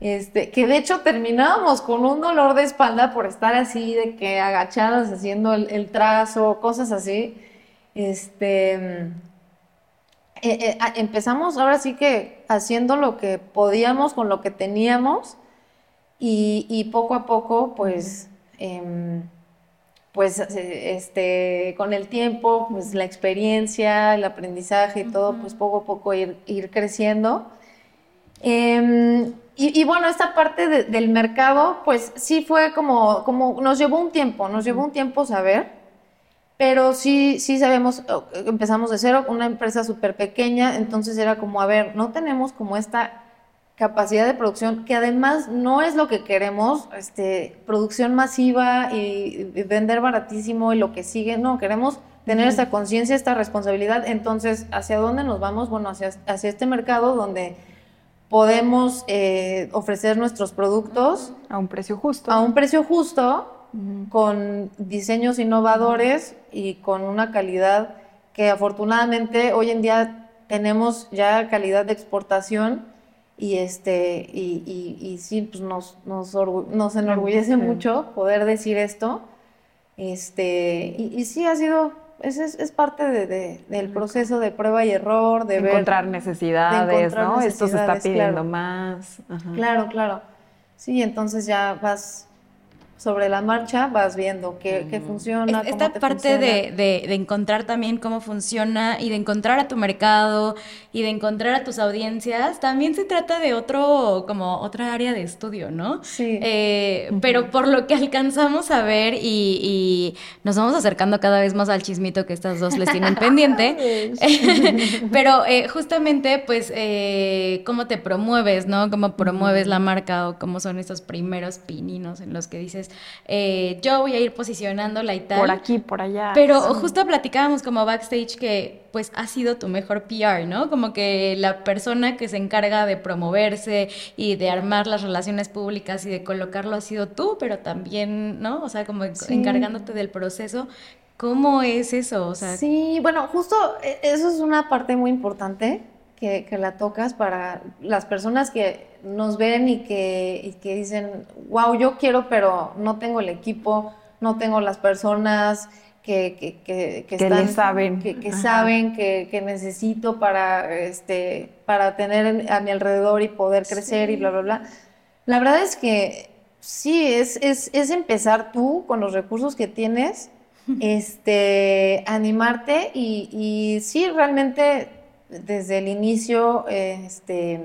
Este, que de hecho terminábamos con un dolor de espalda por estar así, de que agachadas haciendo el, trazo, cosas así. Este, eh, eh, empezamos ahora sí que haciendo lo que podíamos con lo que teníamos y, poco a poco, pues, em, pues, este, con el tiempo, pues la experiencia, el aprendizaje y todo, pues poco a poco ir, ir creciendo. Em, y, bueno, esta parte del mercado, pues sí fue como, como, nos llevó un tiempo, nos llevó un tiempo saber, pero sí, sí sabemos, empezamos de cero, una empresa súper pequeña, entonces era como, a ver, no tenemos como esta capacidad de producción, que además no es lo que queremos, este, producción masiva y, vender baratísimo y lo que sigue, no, queremos tener esta conciencia, esta responsabilidad, entonces, ¿hacia dónde nos vamos? Bueno, hacia, hacia este mercado donde podemos eh, ofrecer nuestros productos a un precio justo. A un precio justo, con diseños innovadores y con una calidad que afortunadamente hoy en día tenemos ya calidad de exportación y este y, y, sí pues nos, nos, enorgullece mucho poder decir esto. Este y, y, sí ha sido es, es parte de, de- del proceso de prueba y error, de ver- encontrar necesidades, de encontrar ¿no? Esto se está necesidades, pidiendo claro. más. Ajá. Claro, claro. Sí, entonces ya vas sobre la marcha, vas viendo qué, qué funciona. Cómo Esta te parte funciona. de, de- de encontrar también cómo funciona y de encontrar a tu mercado y de encontrar a tus audiencias, también se trata de otro, como otra área de estudio, ¿no? Sí. Eh, Pero por lo que alcanzamos a ver y, y nos vamos acercando cada vez más al chismito que estas dos les tienen [LAUGHS] pendiente. [LAUGHS] Pero eh, justamente, pues, eh, cómo te promueves, ¿no? Cómo promueves la marca o cómo son estos primeros pininos en los que dices, eh, yo voy a ir posicionándola y tal. Por aquí, por allá. Pero justo platicábamos como backstage que pues ha sido tu mejor PR, ¿no? Como que la persona que se encarga de promoverse y de armar las relaciones públicas y de colocarlo ha sido tú, pero también, ¿no? O sea, como Sí. encargándote del proceso. ¿Cómo es eso? O sea, Sí, bueno, justo eh, eso es una parte muy importante que, que la tocas para las personas que nos ven y que, y que dicen, wow, yo quiero, pero no tengo el equipo, no tengo las personas que, que, que, que le saben. que, saben que, que necesito para, este, para tener en- a mi alrededor y poder crecer y bla, bla, bla. La verdad es que sí, es, es, es empezar tú con los recursos que tienes, [LAUGHS] este, animarte y, y sí, realmente desde el inicio, eh, este,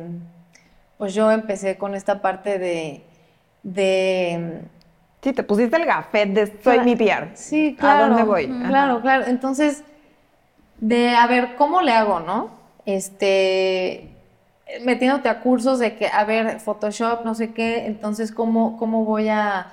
pues yo empecé con esta parte de, de Sí, te pusiste el gafet de soy Cla- mi PR. Sí, claro. ¿A dónde voy? Ajá. Claro, claro. Entonces, de a ver, ¿cómo le hago, no? Este, metiéndote a cursos de que, a ver, Photoshop, no sé qué, entonces, ¿cómo, cómo voy a,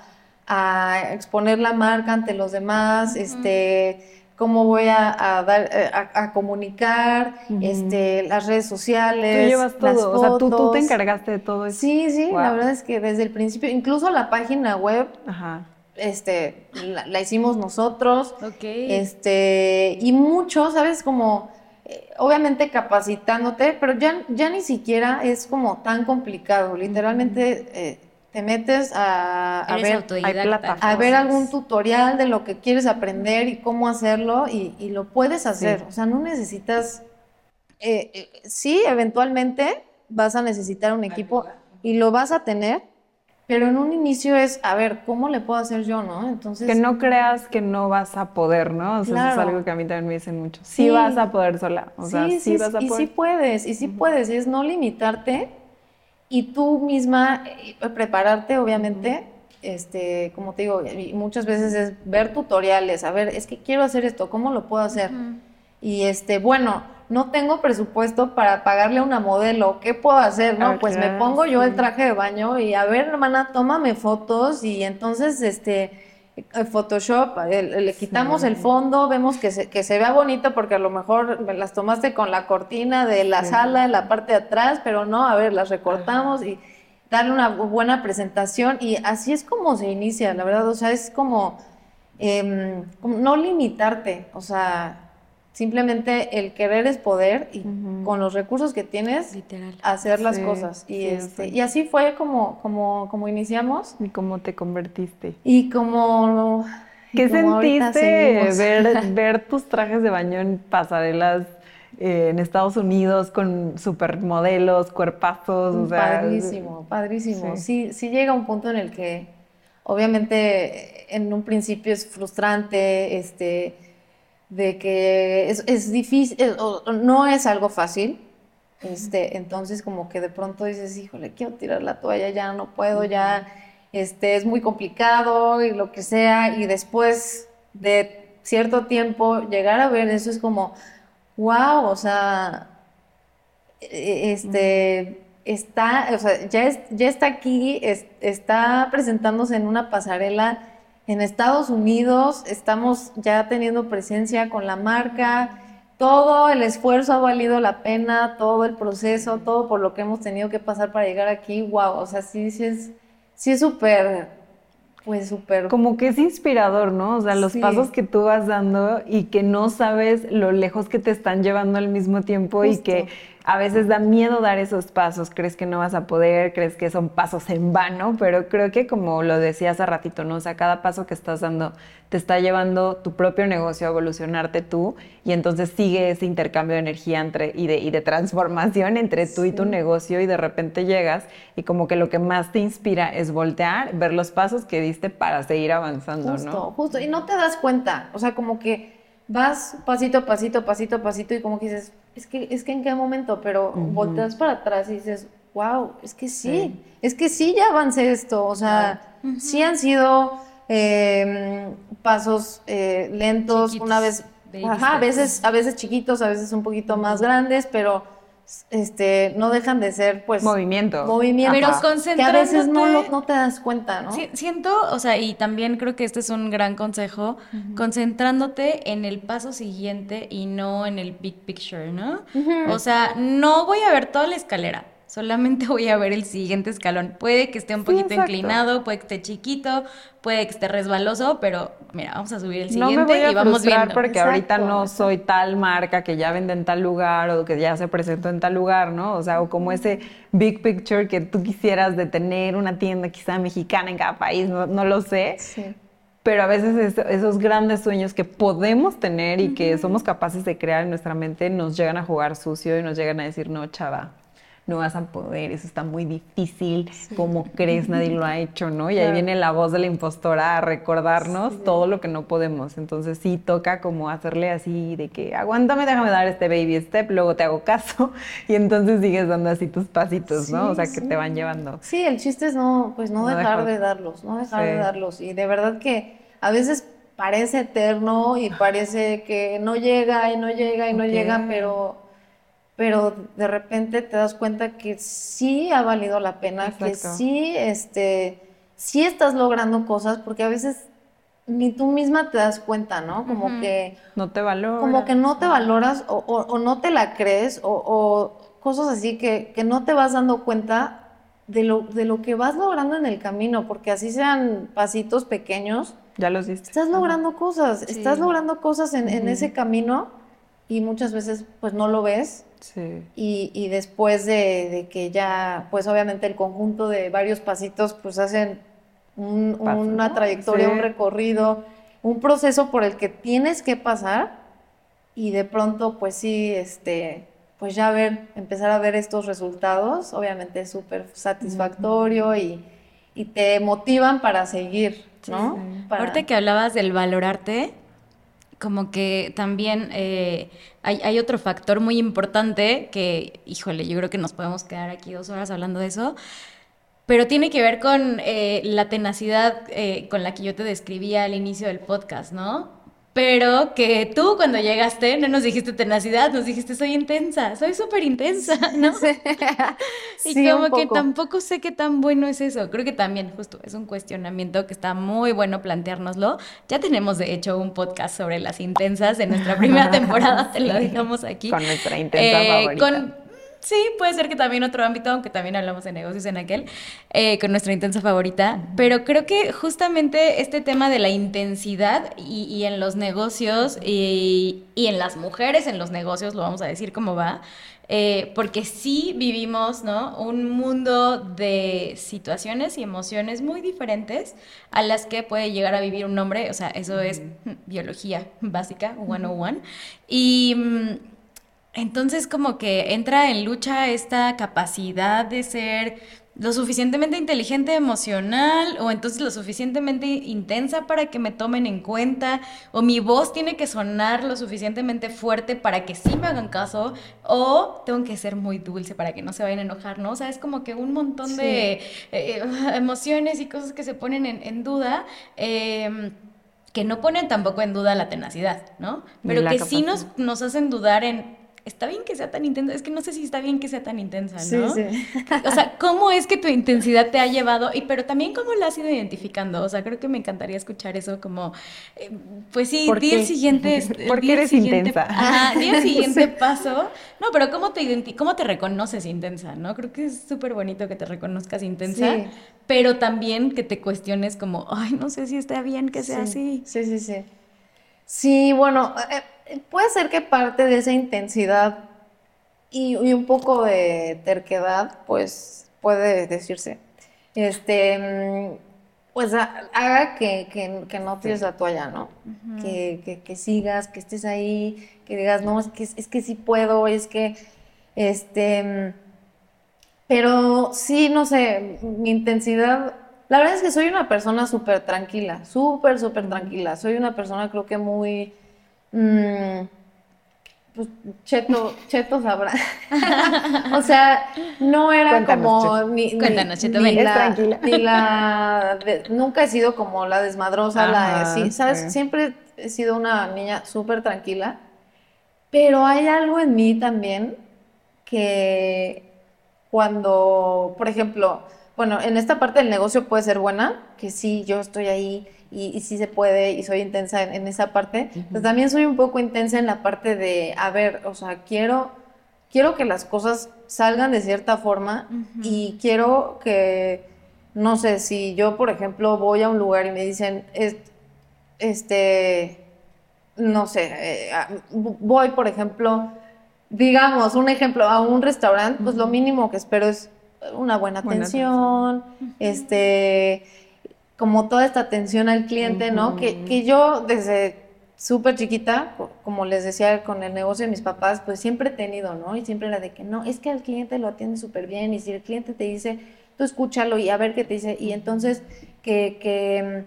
a exponer la marca ante los demás? Este, ¿cómo voy a, a dar, eh, a, a comunicar? Este, las redes Tú sociales, llevas las todo. O sea, tú, tú te fotos. encargaste de todo eso. Sí, sí, la verdad es que desde el principio, incluso la página web, Ajá. este, la, la hicimos nosotros, ok. este, y mucho, ¿sabes? Como, eh, obviamente capacitándote, pero ya, ya ni siquiera es como tan complicado, literalmente eh, te metes a, a ver, a ver algún tutorial de lo que quieres aprender y cómo hacerlo, y, y lo puedes hacer, Sí. o sea, no necesitas, eh, eh, sí, eventualmente vas a necesitar un equipo y lo vas a tener, pero en un inicio es, a ver, ¿cómo le puedo hacer yo, no? Entonces... Que no creas que no vas a poder, ¿no? O sea, eso es Claro. algo que a mí también me dicen mucho. Sí, Sí. vas a poder sola. O sea, sí, sí, vas a y poder. sí puedes, y sí puedes, y es no limitarte y tú misma eh, prepararte, obviamente, este, como te digo, muchas veces es ver tutoriales, a ver, es que quiero hacer esto, ¿cómo lo puedo hacer? Y este, bueno, no tengo presupuesto para pagarle a una modelo, ¿qué puedo hacer? No, Ah, pues me pongo yo el traje de baño y a ver, hermana, tómame fotos y entonces, este, Photoshop, el- le quitamos el fondo, vemos que se, que se vea bonito porque a lo mejor me las tomaste con la cortina de la Sí. sala en la parte de atrás, pero no, a ver, las recortamos y darle una bu- buena presentación y así es como se inicia, la verdad, o sea, es como, em, como no limitarte, o sea, simplemente el querer es poder y con los recursos que tienes, Literal. hacer las Sí, cosas. Y, sí, este, sí. y así fue como, como, como iniciamos ¿Y cómo te convertiste? y como... y ¿Qué como sentiste ver, [LAUGHS] ver tus trajes de baño en pasarelas eh, en Estados Unidos con supermodelos, cuerpazos? O sea, padrísimo, padrísimo. sí. Sí. sí, llega un punto en el que obviamente en un principio es frustrante, este, de que es, es difícil, eh, o- no es algo fácil. Este, entonces como que de pronto dices, híjole, quiero tirar la toalla, ya no puedo, ya este, es muy complicado y lo que sea, y después de cierto tiempo llegar a ver eso es como, wow, o sea, eh, este, está, o sea, ya, es- ya está aquí, es- está presentándose en una pasarela en Estados Unidos, estamos ya teniendo presencia con la marca, todo el esfuerzo ha valido la pena, todo el proceso, todo por lo que hemos tenido que pasar para llegar aquí, wow, o sea, sí, sí es, sí es súper, pues súper, Como que es inspirador, ¿no? O sea, los Sí. pasos que tú vas dando y que no sabes lo lejos que te están llevando al mismo tiempo y que a veces da miedo dar esos pasos, crees que no vas a poder, crees que son pasos en vano, pero creo que como lo decía hace ratito, ¿no? O sea, cada paso que estás dando te está llevando tu propio negocio a evolucionarte tú y entonces sigue ese intercambio de energía entre, y, de, y de transformación entre tú y tu negocio y de repente llegas y como que lo que más te inspira es voltear, ver los pasos que diste para seguir avanzando, Justo, ¿no? justo. Y no te das cuenta. O sea, como que vas pasito a pasito, pasito a pasito y como que dices, es que, es que en qué momento, pero volteas para atrás y dices, wow, es que sí, es que sí ya avancé esto. O sea, sí han sido eh, pasos eh, lentos, Chiquitos, una vez, ajá, a veces, a veces chiquitos, a veces un poquito más grandes, pero este, no dejan de ser, pues, Movimiento. movimientos Pero que a veces no, concentrándote- lo- no te das cuenta, ¿no? Siento, o sea, y también creo que este es un gran consejo, concentrándote en el paso siguiente y no en el big picture, ¿no? O sea, no voy a ver toda la escalera, solamente [LAUGHS] voy a ver el siguiente escalón. Puede que esté un Sí, poquito exacto. inclinado, puede que esté chiquito, puede que esté resbaloso, pero mira, vamos a subir el No siguiente me voy a y vamos viendo. porque ahorita Exacto, no exacto. soy tal marca que ya vende en tal lugar o que ya se presentó en tal lugar, ¿no? O sea, o como ese big picture que tú quisieras de tener una tienda quizá mexicana en cada país, no, no lo sé. Sí. Pero a veces es- esos grandes sueños que podemos tener y que somos capaces de crear en nuestra mente nos llegan a jugar sucio y nos llegan a decir, no, chava, no vas a poder, eso está muy difícil, ¿cómo crees? Nadie lo ha hecho, ¿no? Y ahí viene la voz de la impostora a recordarnos todo lo que no podemos. Entonces sí toca como hacerle así de que aguántame, déjame dar este baby step, luego te hago caso [LAUGHS] y entonces sigues dando así tus pasitos, ¿no? Sí, O sea, que sí. te van llevando. Sí, el chiste es no, pues no, No dejar dejar. de darlos, no dejar de Sí. darlos. Y de verdad que a veces parece eterno y parece que no llega y no llega y no llega, pero, pero de repente te das cuenta que sí ha valido la pena, que sí, este, sí estás logrando cosas, porque a veces ni tú misma te das cuenta, ¿no? Como que No te valora. como que no te valoras o, o- o no te la crees o, o cosas así que, que no te vas dando cuenta de lo, de lo que vas logrando en el camino, porque así sean pasitos pequeños, Ya los diste. estás logrando cosas, Sí. estás logrando cosas en, en ese camino y muchas veces pues no lo ves Sí. y, y después de, de que ya pues obviamente el conjunto de varios pasitos pues hacen un- Paso, una ¿no? trayectoria, Sí. un recorrido, un proceso por el que tienes que pasar y de pronto pues sí, este, pues ya ver, empezar a ver estos resultados, obviamente es súper satisfactorio y, y te motivan para seguir, ¿no? Para- Ahorita que hablabas del valorarte, como que también eh, hay, otro factor muy importante que, híjole, yo creo que nos podemos quedar aquí dos horas hablando de eso, pero tiene que ver con eh, la tenacidad eh, con la que yo te describía al inicio del podcast, ¿no? Pero que tú cuando llegaste no nos dijiste tenacidad, nos dijiste soy intensa, soy súper intensa, [LAUGHS] ¿no? [LAUGHS] Y Sí, como que poco. tampoco sé qué tan bueno es eso. Creo que también justo es un cuestionamiento que está muy bueno planteárnoslo. Ya tenemos de hecho un podcast sobre las intensas en nuestra primera [LAUGHS] temporada, te lo dejamos aquí. Con nuestra intensa Eh, favorita. con- sí, puede ser que también otro ámbito, aunque también hablamos de negocios en aquel, eh, con nuestra intensa favorita. Pero creo que justamente este tema de la intensidad y, y en los negocios y, y en las mujeres en los negocios, lo vamos a decir cómo va, eh, porque sí vivimos ¿no? un mundo de situaciones y emociones muy diferentes a las que puede llegar a vivir un hombre, o sea, eso es mm, biología básica, 101. Y mm, entonces como que entra en lucha esta capacidad de ser lo suficientemente inteligente emocional o entonces lo suficientemente intensa para que me tomen en cuenta o mi voz tiene que sonar lo suficientemente fuerte para que sí me hagan caso o tengo que ser muy dulce para que no se vayan a enojar, ¿no? O sea, es como que un montón de eh, emociones y cosas que se ponen en, en duda. eh, que no ponen tampoco en duda la tenacidad, ¿no? Pero la que sí nos, nos hacen dudar en, ¿está bien que sea tan intensa? Es que no sé si está bien que sea tan intensa, ¿no? Sí, sí. [LAUGHS] O sea, ¿cómo es que tu intensidad te ha llevado? Y pero también cómo la has ido identificando. O sea, creo que me encantaría escuchar eso como, eh, pues sí, ¿Por di el siguiente... el [LAUGHS] ¿Por qué di el eres siguiente- intensa? Ajá, di el [LAUGHS] siguiente paso. No, pero ¿cómo te, identi- cómo te reconoces intensa, no? Creo que es súper bonito que te reconozcas intensa, Sí. pero también que te cuestiones como, ay, no sé si está bien que sea así. Sí, sí, sí. Sí, bueno, eh, puede ser que parte de esa intensidad y, y un poco de terquedad, pues puede decirse. Este, mm, pues ha- haga que, que- que no tires la toalla, ¿no? que, que- que sigas, que estés ahí, que digas, no, es que, es que sí puedo, es que, este, mm, pero sí, no sé, mi intensidad, la verdad es que soy una persona súper tranquila, súper, súper tranquila, soy una persona creo que muy, mm, pues, cheto, cheto sabrá. [LAUGHS] o sea, no era Cuéntanos, como Cheto. ni, ni- Cuéntanos, Cheto, ni ven. La, tranquila. ni la de- nunca he sido como la desmadrosa, la sí, ¿sabes? sí. Siempre he sido una niña súper tranquila, pero hay algo en mí también que cuando, por ejemplo, bueno, en esta parte del negocio puede ser buena, que sí, yo estoy ahí y, y sí se puede y soy intensa en, en esa parte, pero también soy un poco intensa en la parte de, a ver, o sea, quiero, quiero que las cosas salgan de cierta forma y quiero que, no sé, si yo, por ejemplo, voy a un lugar y me dicen, "Es- este, no sé, eh, voy, por ejemplo, digamos, un ejemplo, a un restaurante, pues lo mínimo que espero es una buena Buena atención, este, como toda esta atención al cliente, ¿no? Que, que yo desde súper chiquita, co- como les decía con el negocio de mis papás, pues siempre he tenido, ¿no? Y siempre era de que no, es que al cliente lo atiende súper bien y si el cliente te dice, tú escúchalo y a ver qué te dice y entonces que, que,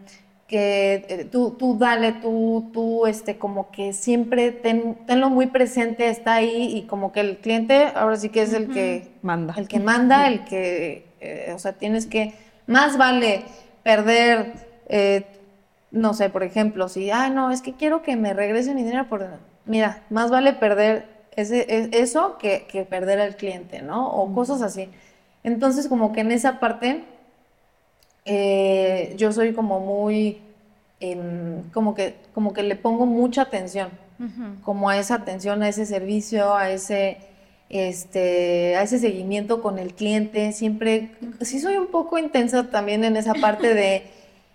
que eh, tú, tú dale, tú, tú, este, como que siempre ten- tenlo muy presente, está ahí y como que el cliente ahora sí que es el que Manda. el que manda, el que, eh, o sea, tienes que, más vale perder, eh, no sé, por ejemplo, si, ah, no, es que quiero que me regrese mi dinero por, mira, más vale perder ese, e- eso que, que perder al cliente, ¿no? O cosas así. Entonces, como que en esa parte, eh, yo soy como muy, como que, como que le pongo mucha atención como a esa atención, a ese servicio, a ese, este, a ese seguimiento con el cliente. Siempre, sí soy un poco intensa también en esa parte de,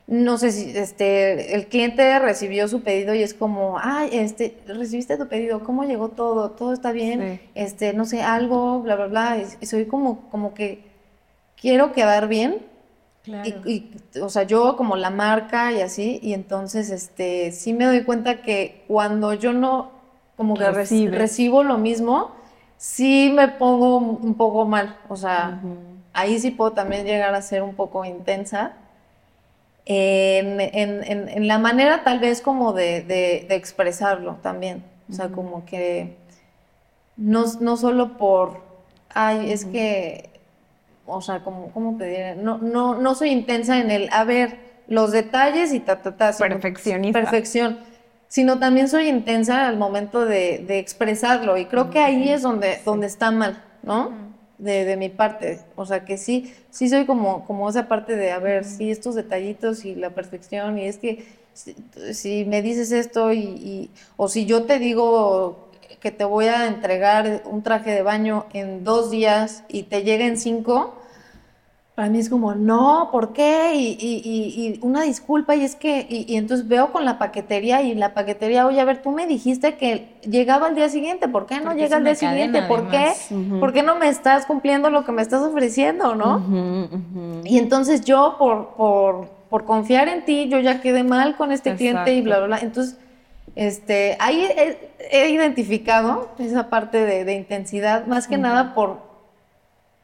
no sé si, este, el cliente recibió su pedido y es como, ay, este, recibiste tu pedido, ¿cómo llegó todo? ¿Todo está bien? Sí. Este, no sé, algo, bla, bla, bla. Y, soy como, como que quiero quedar bien Claro. y, y, o sea, yo como la marca y así, y entonces, este, sí me doy cuenta que cuando yo no, como que recibo lo mismo, sí me pongo un poco mal, o sea, ahí sí puedo también llegar a ser un poco intensa. En, en- en- en la manera tal vez como de, de- de expresarlo también, o sea, como que no, no solo por, ay, es que o sea, como, ¿cómo te diré? No, no, no soy intensa en el, a ver, los detalles y ta, ta, ta. Perfeccionista. Perfección. Sino también soy intensa al momento de, de expresarlo. Y creo que ahí es donde, donde está mal, ¿no? De, de mi parte. O sea, que sí, sí soy como, como esa parte de, a ver, sí, estos detallitos y la perfección. Y es que si, si me dices esto y, y- o si yo te digo que te voy a entregar un traje de baño en dos días y te llega en cinco, para mí es como, no, ¿por qué? Y, y- y- y una disculpa, y es que, y, y entonces veo con la paquetería y la paquetería, oye, a ver, tú me dijiste que llegaba al día siguiente, ¿por qué no Porque llega al día siguiente? ¿Por qué? ¿Por qué no me estás cumpliendo lo que me estás ofreciendo, no? Y entonces yo, por, por, por confiar en ti, yo ya quedé mal con este cliente y bla, bla, bla. Entonces, este, ahí he, he identificado esa parte de, de intensidad, más que nada por,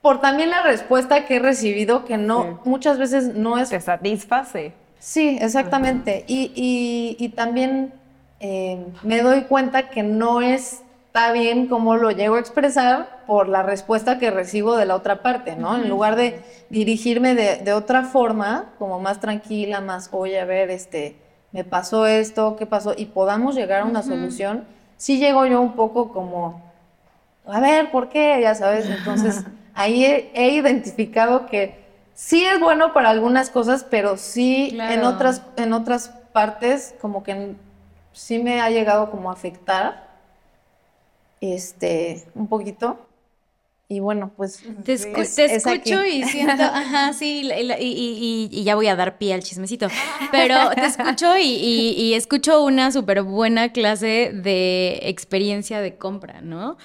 por también la respuesta que he recibido, que no, Sí. muchas veces no es Te satisface. Sí, exactamente. Y, y- y también eh, me doy cuenta que no está bien cómo lo llego a expresar por la respuesta que recibo de la otra parte, ¿no? En lugar de dirigirme de, de otra forma, como más tranquila, más, oye, a ver, este, me pasó esto, ¿qué pasó? Y podamos llegar a una solución, sí llego yo un poco como, a ver, ¿por qué? Ya sabes, entonces [LAUGHS] ahí he, he identificado que sí es bueno para algunas cosas, pero sí en otras, en otras partes como que sí me ha llegado como a afectar, este, un poquito. Y bueno, pues Te, Sí. escu- es- te es escucho y siento, [LAUGHS] ajá, sí, y, y- y- y ya voy a dar pie al chismecito. Pero te escucho y, y- y escucho una súper buena clase de experiencia de compra, ¿no?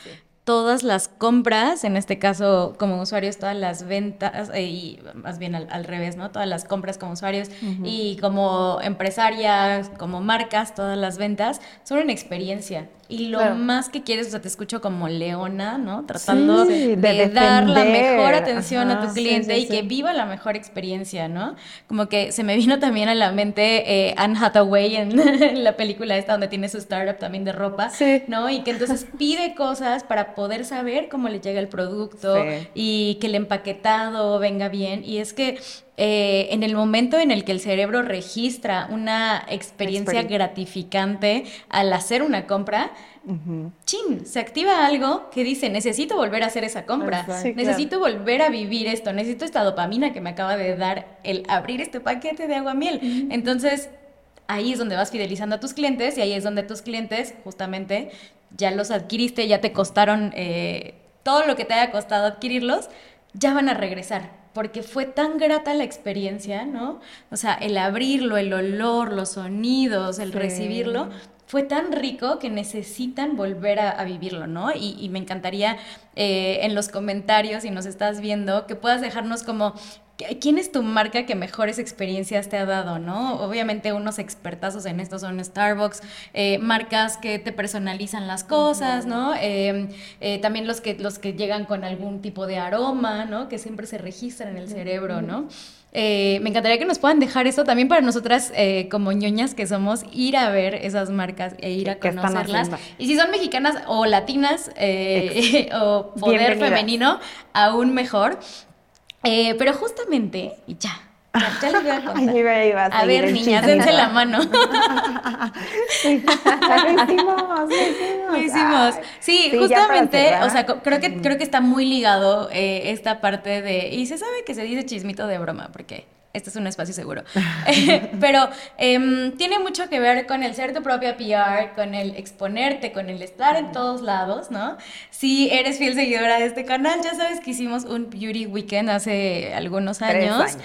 Todas las compras, en este caso como usuarios, todas las ventas, eh, y más bien al, revés, ¿no? Todas las compras como usuarios y como empresarias, como marcas, todas las ventas, son una experiencia. Y lo más que quieres, o sea, te escucho como leona, ¿no? Tratando de, dar la mejor atención a tu cliente y que viva la mejor experiencia, ¿no? Como que se me vino también a la mente eh, Anne Hathaway en, [LAUGHS] la película esta donde tiene su startup también de ropa, ¿no? Y que entonces pide cosas para poder saber cómo le llega el producto y que el empaquetado venga bien. Y es que eh, en el momento en el que el cerebro registra una experiencia gratificante al hacer una compra, chin, se activa algo que dice, necesito volver a hacer esa compra, necesito volver a vivir esto, necesito esta dopamina que me acaba de dar el abrir este paquete de agua miel. Entonces, ahí es donde vas fidelizando a tus clientes y ahí es donde tus clientes justamente ya los adquiriste, ya te costaron eh, todo lo que te haya costado adquirirlos, ya van a regresar. Porque fue tan grata la experiencia, ¿no? O sea, el abrirlo, el olor, los sonidos, el recibirlo, fue tan rico que necesitan volver a, vivirlo, ¿no? Y, me encantaría eh, en los comentarios, si nos estás viendo, que puedas dejarnos como ¿Quién es tu marca que mejores experiencias te ha dado, no? Obviamente unos expertazos en esto son Starbucks, eh, marcas que te personalizan las cosas, ¿no? Em, eh, también los que, los que llegan con algún tipo de aroma, ¿no? Que siempre se registran en el cerebro, ¿no? Eh, me encantaría que nos puedan dejar eso también para nosotras como ñoñas que somos, ir a ver esas marcas e ir a conocerlas. Y si son mexicanas o latinas [LAUGHS] o poder femenino, aún mejor. Eh, pero justamente, y ya, ya, les voy [LAUGHS] a contar. a, ver, niñas, dense la mano. [LAUGHS] sí, lo hicimos, lo hicimos. Sí, justamente, o sea, creo que, creo que está muy ligado eh, esta parte de, y se sabe que se dice chismito de broma, porque este es un espacio seguro. [LAUGHS] Pero em, tiene mucho que ver con el ser tu propia PR, con el exponerte, con el estar en todos lados, ¿no? Si eres fiel seguidora de este canal, ya sabes que hicimos un Beauty Weekend hace algunos años.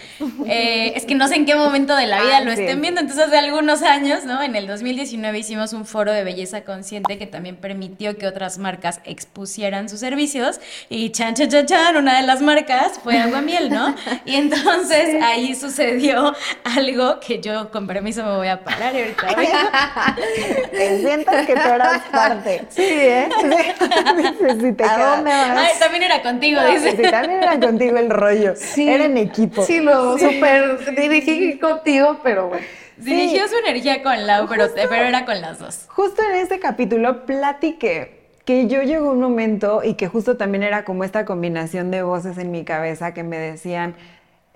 Eh, es que no sé en qué momento de la vida lo estén viendo, entonces hace algunos años, ¿no? En el 2019 hicimos un foro de belleza consciente que también permitió que otras marcas expusieran sus servicios y chan, chan, chan, chan, una de las marcas fue Agua Miel, ¿no? Y entonces ahí sucedió algo que yo con permiso me voy a parar y ahorita [LAUGHS] Te sientas que tú eras parte. Sí, ¿eh? Sí, te ¿A dónde vas? Ay, también era contigo, dice. Sí, también era contigo el rollo. Sí. Era en equipo. Sí, lo súper dirigí contigo, pero bueno. Dirigió su energía con Lau, pero, pero era con las dos. Justo en este capítulo platiqué que yo llegó un momento y que justo también era como esta combinación de voces en mi cabeza que me decían,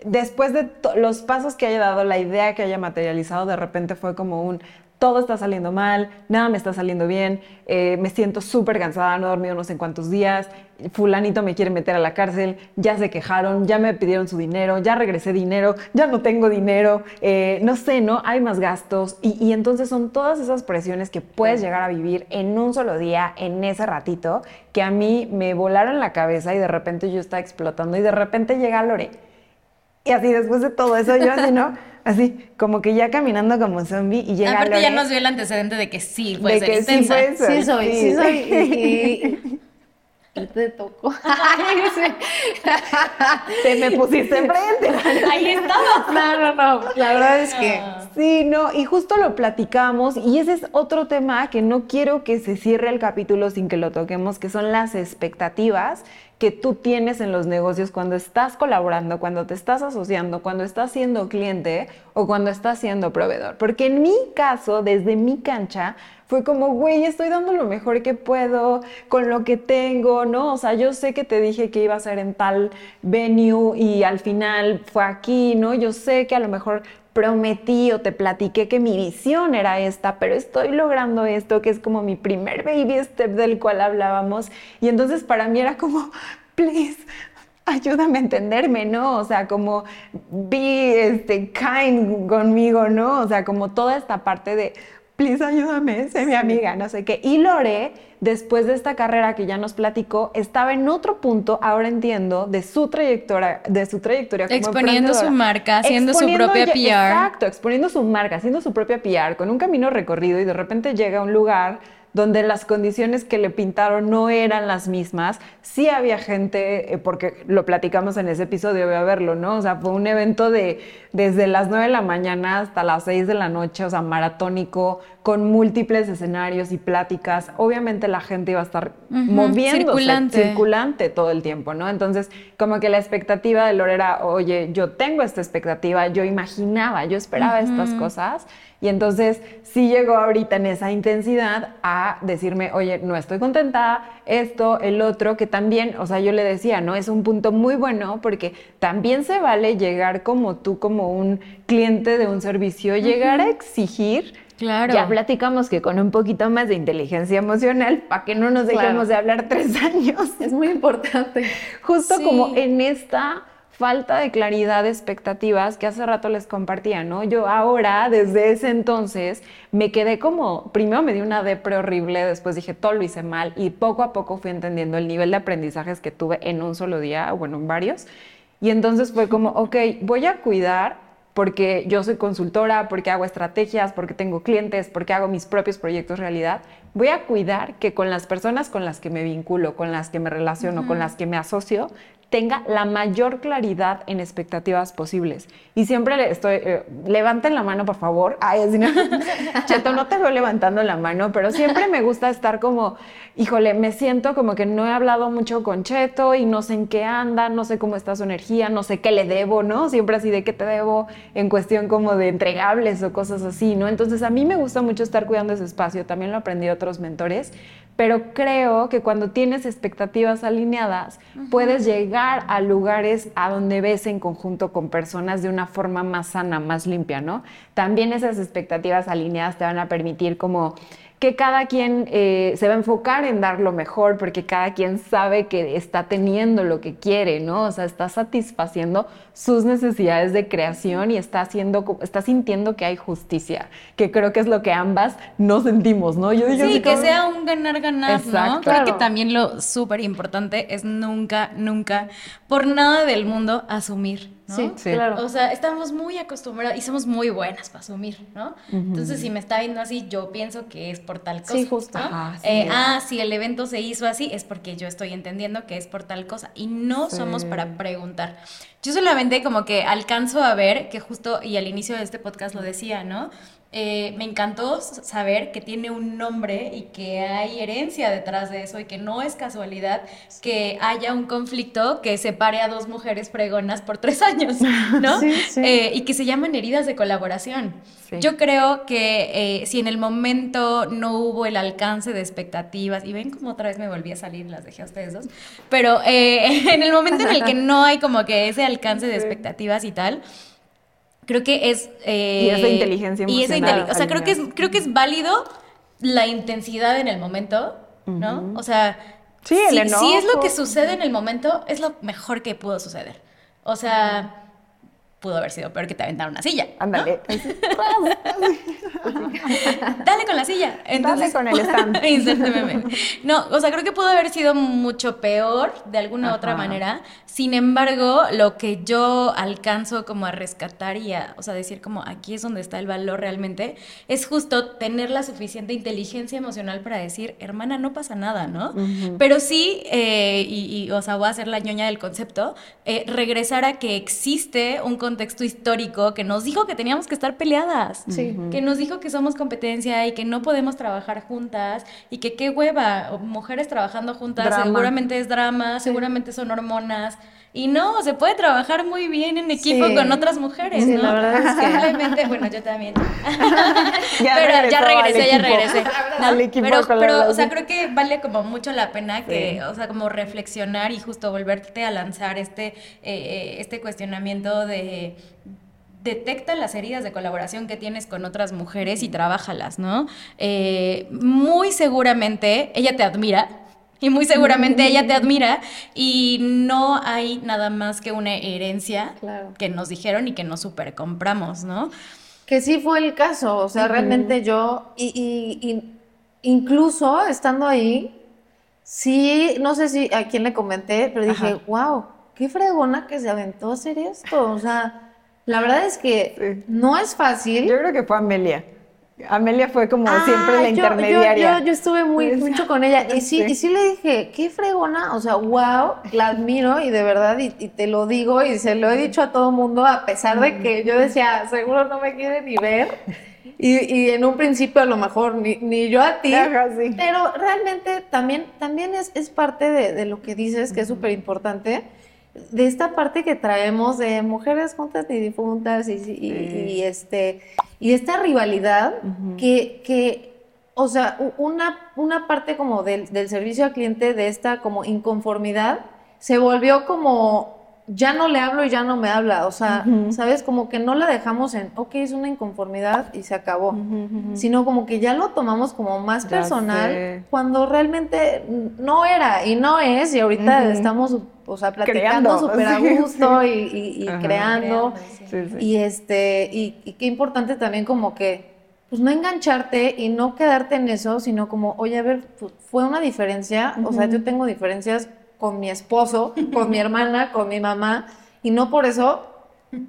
después de los pasos que haya dado, la idea que haya materializado, de repente fue como un, todo está saliendo mal, nada me está saliendo bien, eh, me siento súper cansada, no he dormido no sé cuántos días, fulanito me quiere meter a la cárcel, ya se quejaron, ya me pidieron su dinero, ya regresé dinero, ya no tengo dinero, eh, no sé, ¿no? Hay más gastos y, y, entonces son todas esas presiones que puedes llegar a vivir en un solo día, en ese ratito, que a mí me volaron la cabeza y de repente yo estaba explotando y de repente llega Lore y así después de todo eso, yo así, ¿no? Así, como que ya caminando como zombie y llega Aparte ya nos dio el antecedente de que sí, puede de ser que intensa. Sí, sí soy, sí, soy. [LAUGHS] Y, te tocó. [LAUGHS] te me pusiste enfrente. [LAUGHS] Ahí estaba. No, no, no. La verdad es que. Sí, no, y justo lo platicamos, y ese es otro tema que no quiero que se cierre el capítulo sin que lo toquemos, que son las expectativas que tú tienes en los negocios cuando estás colaborando, cuando te estás asociando, cuando estás siendo cliente o cuando estás siendo proveedor. Porque en mi caso, desde mi cancha, fue como, güey, estoy dando lo mejor que puedo con lo que tengo, ¿no? O sea, yo sé que te dije que iba a ser en tal venue y al final fue aquí, ¿no? Yo sé que a lo mejor prometí o te platiqué que mi visión era esta, pero estoy logrando esto, que es como mi primer baby step del cual hablábamos. Y entonces para mí era como, please, ayúdame a entenderme, ¿no? O sea, como be este, kind conmigo, ¿no? O sea, como toda esta parte de, please, ayúdame, sé mi amiga, no sé qué. Y Lore después de esta carrera que ya nos platicó, estaba en otro punto, ahora entiendo, de su trayectoria, de su trayectoria como Exponiendo su marca, haciendo su propia PR. Exacto, exponiendo su marca, haciendo su propia PR, con un camino recorrido y de repente llega a un lugar donde las condiciones que le pintaron no eran las mismas. Sí había gente, eh, porque lo platicamos en ese episodio, voy a verlo, ¿no? O sea, fue un evento de desde las 9 de la mañana hasta las 6 de la noche, o sea, maratónico, con múltiples escenarios y pláticas. Obviamente la gente iba a estar moviéndose, circulante. circulante todo el tiempo, ¿no? Entonces, como que la expectativa de Lore era, oye, yo tengo esta expectativa, yo imaginaba, yo esperaba estas cosas. Y entonces sí llegó ahorita en esa intensidad a decirme, oye, no estoy contenta, esto, el otro, que también, o sea, yo le decía, ¿no? Es un punto muy bueno porque también se vale llegar como tú, como un cliente de un servicio, llegar a exigir. Claro. Ya platicamos que con un poquito más de inteligencia emocional, para que no nos dejemos de hablar tres [LAUGHS] años. Es muy importante. Justo como en esta falta de claridad de expectativas que hace rato les compartía, ¿no? Yo ahora, desde ese entonces, me quedé como, primero me dio una depre horrible, después dije, todo lo hice mal y poco a poco fui entendiendo el nivel de aprendizajes que tuve en un solo día, bueno, en varios. Y entonces fue como, ok, voy a cuidar porque yo soy consultora, porque hago estrategias, porque tengo clientes, porque hago mis propios proyectos realidad. Voy a cuidar que con las personas con las que me vinculo, con las que me relaciono, con las que me asocio, tenga la mayor claridad en expectativas posibles. Y siempre le estoy, eh, levanten la mano, por favor. Ay, así no. [LAUGHS] Cheto, no te veo levantando la mano, pero siempre me gusta estar como, híjole, me siento como que no he hablado mucho con Cheto y no sé en qué anda, no sé cómo está su energía, no sé qué le debo, ¿no? Siempre así de qué te debo en cuestión como de entregables o cosas así, ¿no? Entonces a mí me gusta mucho estar cuidando ese espacio, también lo aprendí de otros mentores, pero creo que cuando tienes expectativas alineadas, puedes llegar a lugares a donde ves en conjunto con personas de una forma más sana, más limpia, ¿no? También esas expectativas alineadas te van a permitir como que cada quien eh, se va a enfocar en dar lo mejor porque cada quien sabe que está teniendo lo que quiere, ¿no? O sea, está satisfaciendo sus necesidades de creación y está haciendo, está sintiendo que hay justicia, que creo que es lo que ambas no sentimos, ¿no? Yo, sí, que sea un ganar-ganar, ¿no? Creo que también lo súper importante es nunca, nunca, por nada del mundo, asumir Sí, claro. O sea, estamos muy acostumbrados y somos muy buenas para asumir, ¿no? Entonces, si me está viendo así, yo pienso que es por tal cosa. Sí, justo. Eh, ah, si el evento se hizo así, es porque yo estoy entendiendo que es por tal cosa. Y no somos para preguntar. Yo solamente como que alcanzo a ver que justo, y al inicio de este podcast lo decía, ¿no? Eh, me encantó saber que tiene un nombre y que hay herencia detrás de eso y que no es casualidad que haya un conflicto que separe a dos mujeres pregonas por tres años, [LAUGHS] ¿no? Eh, y que se llaman heridas de colaboración. Yo creo que eh, si en el momento no hubo el alcance de expectativas, y ven como otra vez me volví a salir, las dejé a ustedes dos, pero [LAUGHS] en el momento en el que no hay como que ese alcance de expectativas y tal, creo que es... Eh, y esa inteligencia emocional. o sea, creo que, es, creo que es válido la intensidad en el momento, ¿no? O sea, sí, si, si, es lo que sucede en el momento, es lo mejor que pudo suceder. O sea pudo haber sido peor que te aventaron una silla. Ándale. [LAUGHS] Dale con la silla. Dale con el stand. [LAUGHS] no, o sea, creo que pudo haber sido mucho peor de alguna otra manera. Sin embargo, lo que yo alcanzo como a rescatar y a, o sea, decir como aquí es donde está el valor realmente, es justo tener la suficiente inteligencia emocional para decir, hermana, no pasa nada, ¿no? Pero sí, eh, y, o sea, voy a hacer la ñoña del concepto, eh, regresar a que existe un contexto histórico que nos dijo que teníamos que estar peleadas, que nos dijo que somos competencia y que no podemos trabajar juntas y que qué hueva, mujeres trabajando juntas seguramente es drama, seguramente son hormonas. Y no, se puede trabajar muy bien en equipo con otras mujeres, ¿no? La verdad es que... Simplemente, bueno, yo también. [LAUGHS] pero ya regresé, ya regresé. [LAUGHS] pero, pero o sea, creo que vale como mucho la pena que, o sea, como reflexionar y justo volverte a lanzar este, eh, eh, este cuestionamiento de detecta las heridas de colaboración que tienes con otras mujeres y trabájalas, ¿no? Eh, muy seguramente ella te admira, y muy seguramente ella te admira y no hay nada más que una herencia que nos dijeron y que nos super compramos, ¿no? Que sí fue el caso, o sea, realmente yo, y, incluso estando ahí, sí, no sé si a quién le comenté, pero dije, wow, qué fregona que se aventó a hacer esto, o sea, la verdad es que no es fácil. Yo creo que fue Amelia. Amelia fue como Ah, siempre la yo- intermediaria. Yo, yo estuve muy [LAUGHS] mucho con ella. Y sí, sí. y sí le dije, qué fregona, o sea, wow, la admiro y de verdad, y, y te lo digo y se lo he dicho a todo mundo, a pesar de que yo decía, seguro no me quiere ni ver. Y, y en un principio a lo mejor ni, ni yo a ti. Ajá, sí. Pero realmente también, también es, es parte de, de lo que dices, que es súper importante, de esta parte que traemos de mujeres juntas y difuntas y, y- y- y este, y esta rivalidad que, que, o sea, una, una parte como del, del servicio al cliente, de esta como inconformidad, se volvió como, ya no le hablo y ya no me habla, o sea, ¿sabes? Como que no la dejamos en, ok, es una inconformidad y se acabó. Sino como que ya lo tomamos como más Ya personal sé. cuando realmente no era y no es y ahorita estamos o sea platicando súper a sí, gusto y, y- y creando. Sí, sí. y este y, y qué importante también como que pues no engancharte y no quedarte en eso sino como oye a ver fu- fue una diferencia o sea yo tengo diferencias con mi esposo con mi [LAUGHS] hermana con mi mamá y no por eso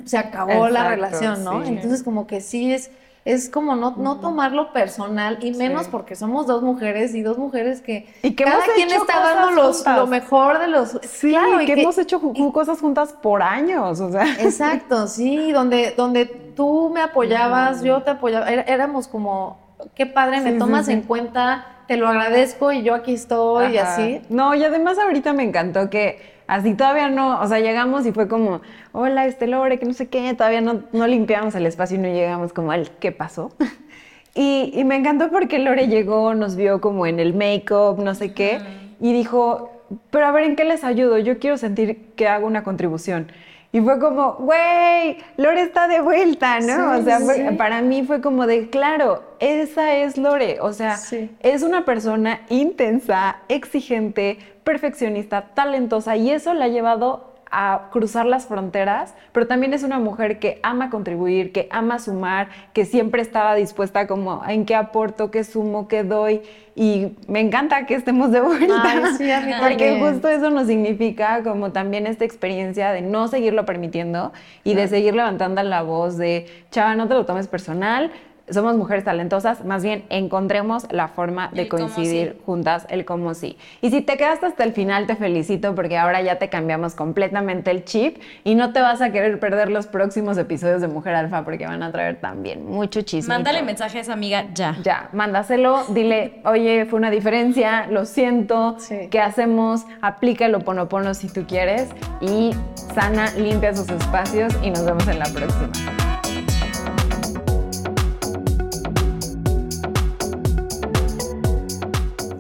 se acabó la relación, ¿no? sí. Entonces como que sí es, es como no, no tomarlo personal y menos Sí. porque somos dos mujeres y dos mujeres que, Y que cada quien está dando los, lo mejor de los... Sí, claro, y que, que- hemos hecho cosas juntas por años, o sea. Exacto, sí, donde, donde tú me apoyabas, yo te apoyaba, éramos como, qué padre, me Sí, tomas sí. en cuenta, te lo agradezco y yo aquí estoy y Ajá. así. No, y además ahorita me encantó que así todavía no, o sea, llegamos y fue como, hola, este Lore, que no sé qué, todavía no, no limpiamos el espacio y no llegamos como al ¿qué pasó? [LAUGHS] Y, y me encantó porque Lore llegó, nos vio como en el make-up, no sé qué, y dijo, pero a ver, ¿en qué les ayudo? Yo quiero sentir que hago una contribución. Y fue como, güey, Lore está de vuelta, ¿no? Sí, o sea, fue- sí. para mí fue como de, claro, esa es Lore. O sea, Sí. es una persona intensa, exigente, perfeccionista, talentosa y eso la ha llevado a cruzar las fronteras, pero también es una mujer que ama contribuir, que ama sumar, que siempre estaba dispuesta como en qué aporto, qué sumo, qué doy y me encanta que estemos de vuelta. Ay, sí, a mí [LAUGHS] porque justo eso nos significa como también esta experiencia de no seguirlo permitiendo y de seguir levantando la voz de, chava, no te lo tomes personal, somos mujeres talentosas, más bien encontremos la forma de El coincidir sí. juntas, el cómo sí. Y si te quedaste hasta el final, te felicito porque ahora ya te cambiamos completamente el chip y no te vas a querer perder los próximos episodios de Mujer Alfa porque van a traer también mucho chisme. Mándale mensaje a esa amiga ya. Ya, mándaselo, dile, oye, fue una diferencia, lo siento, Sí. ¿qué hacemos? Aplica el oponopono si tú quieres y sana, limpia sus espacios y nos vemos en la próxima.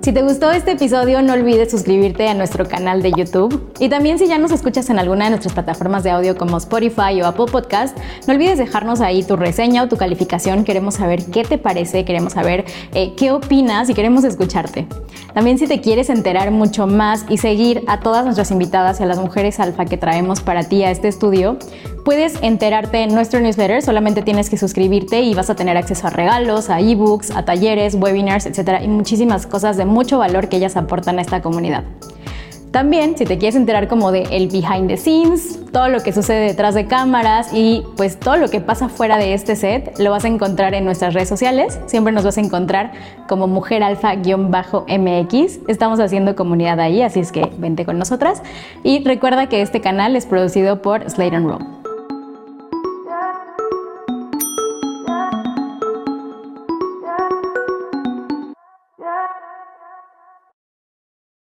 Si te gustó este episodio, no olvides suscribirte a nuestro canal de YouTube. Y también si ya nos escuchas en alguna de nuestras plataformas de audio como Spotify o Apple Podcast, no olvides dejarnos ahí tu reseña o tu calificación. Queremos saber qué te parece, queremos saber eh, qué opinas y queremos escucharte. También si te quieres enterar mucho más y seguir a todas nuestras invitadas y a las mujeres alfa que traemos para ti a este estudio, puedes enterarte en nuestro newsletter. Solamente tienes que suscribirte y vas a tener acceso a regalos, a ebooks, a talleres, webinars, etcétera, y muchísimas cosas de mucho valor que ellas aportan a esta comunidad. También, si te quieres enterar como de el behind the scenes, todo lo que sucede detrás de cámaras y pues todo lo que pasa fuera de este set, lo vas a encontrar en nuestras redes sociales. Siempre nos vas a encontrar como Mujer Alfa-MX. Estamos haciendo comunidad ahí, así es que vente con nosotras. Y recuerda que este canal es producido por Slate and.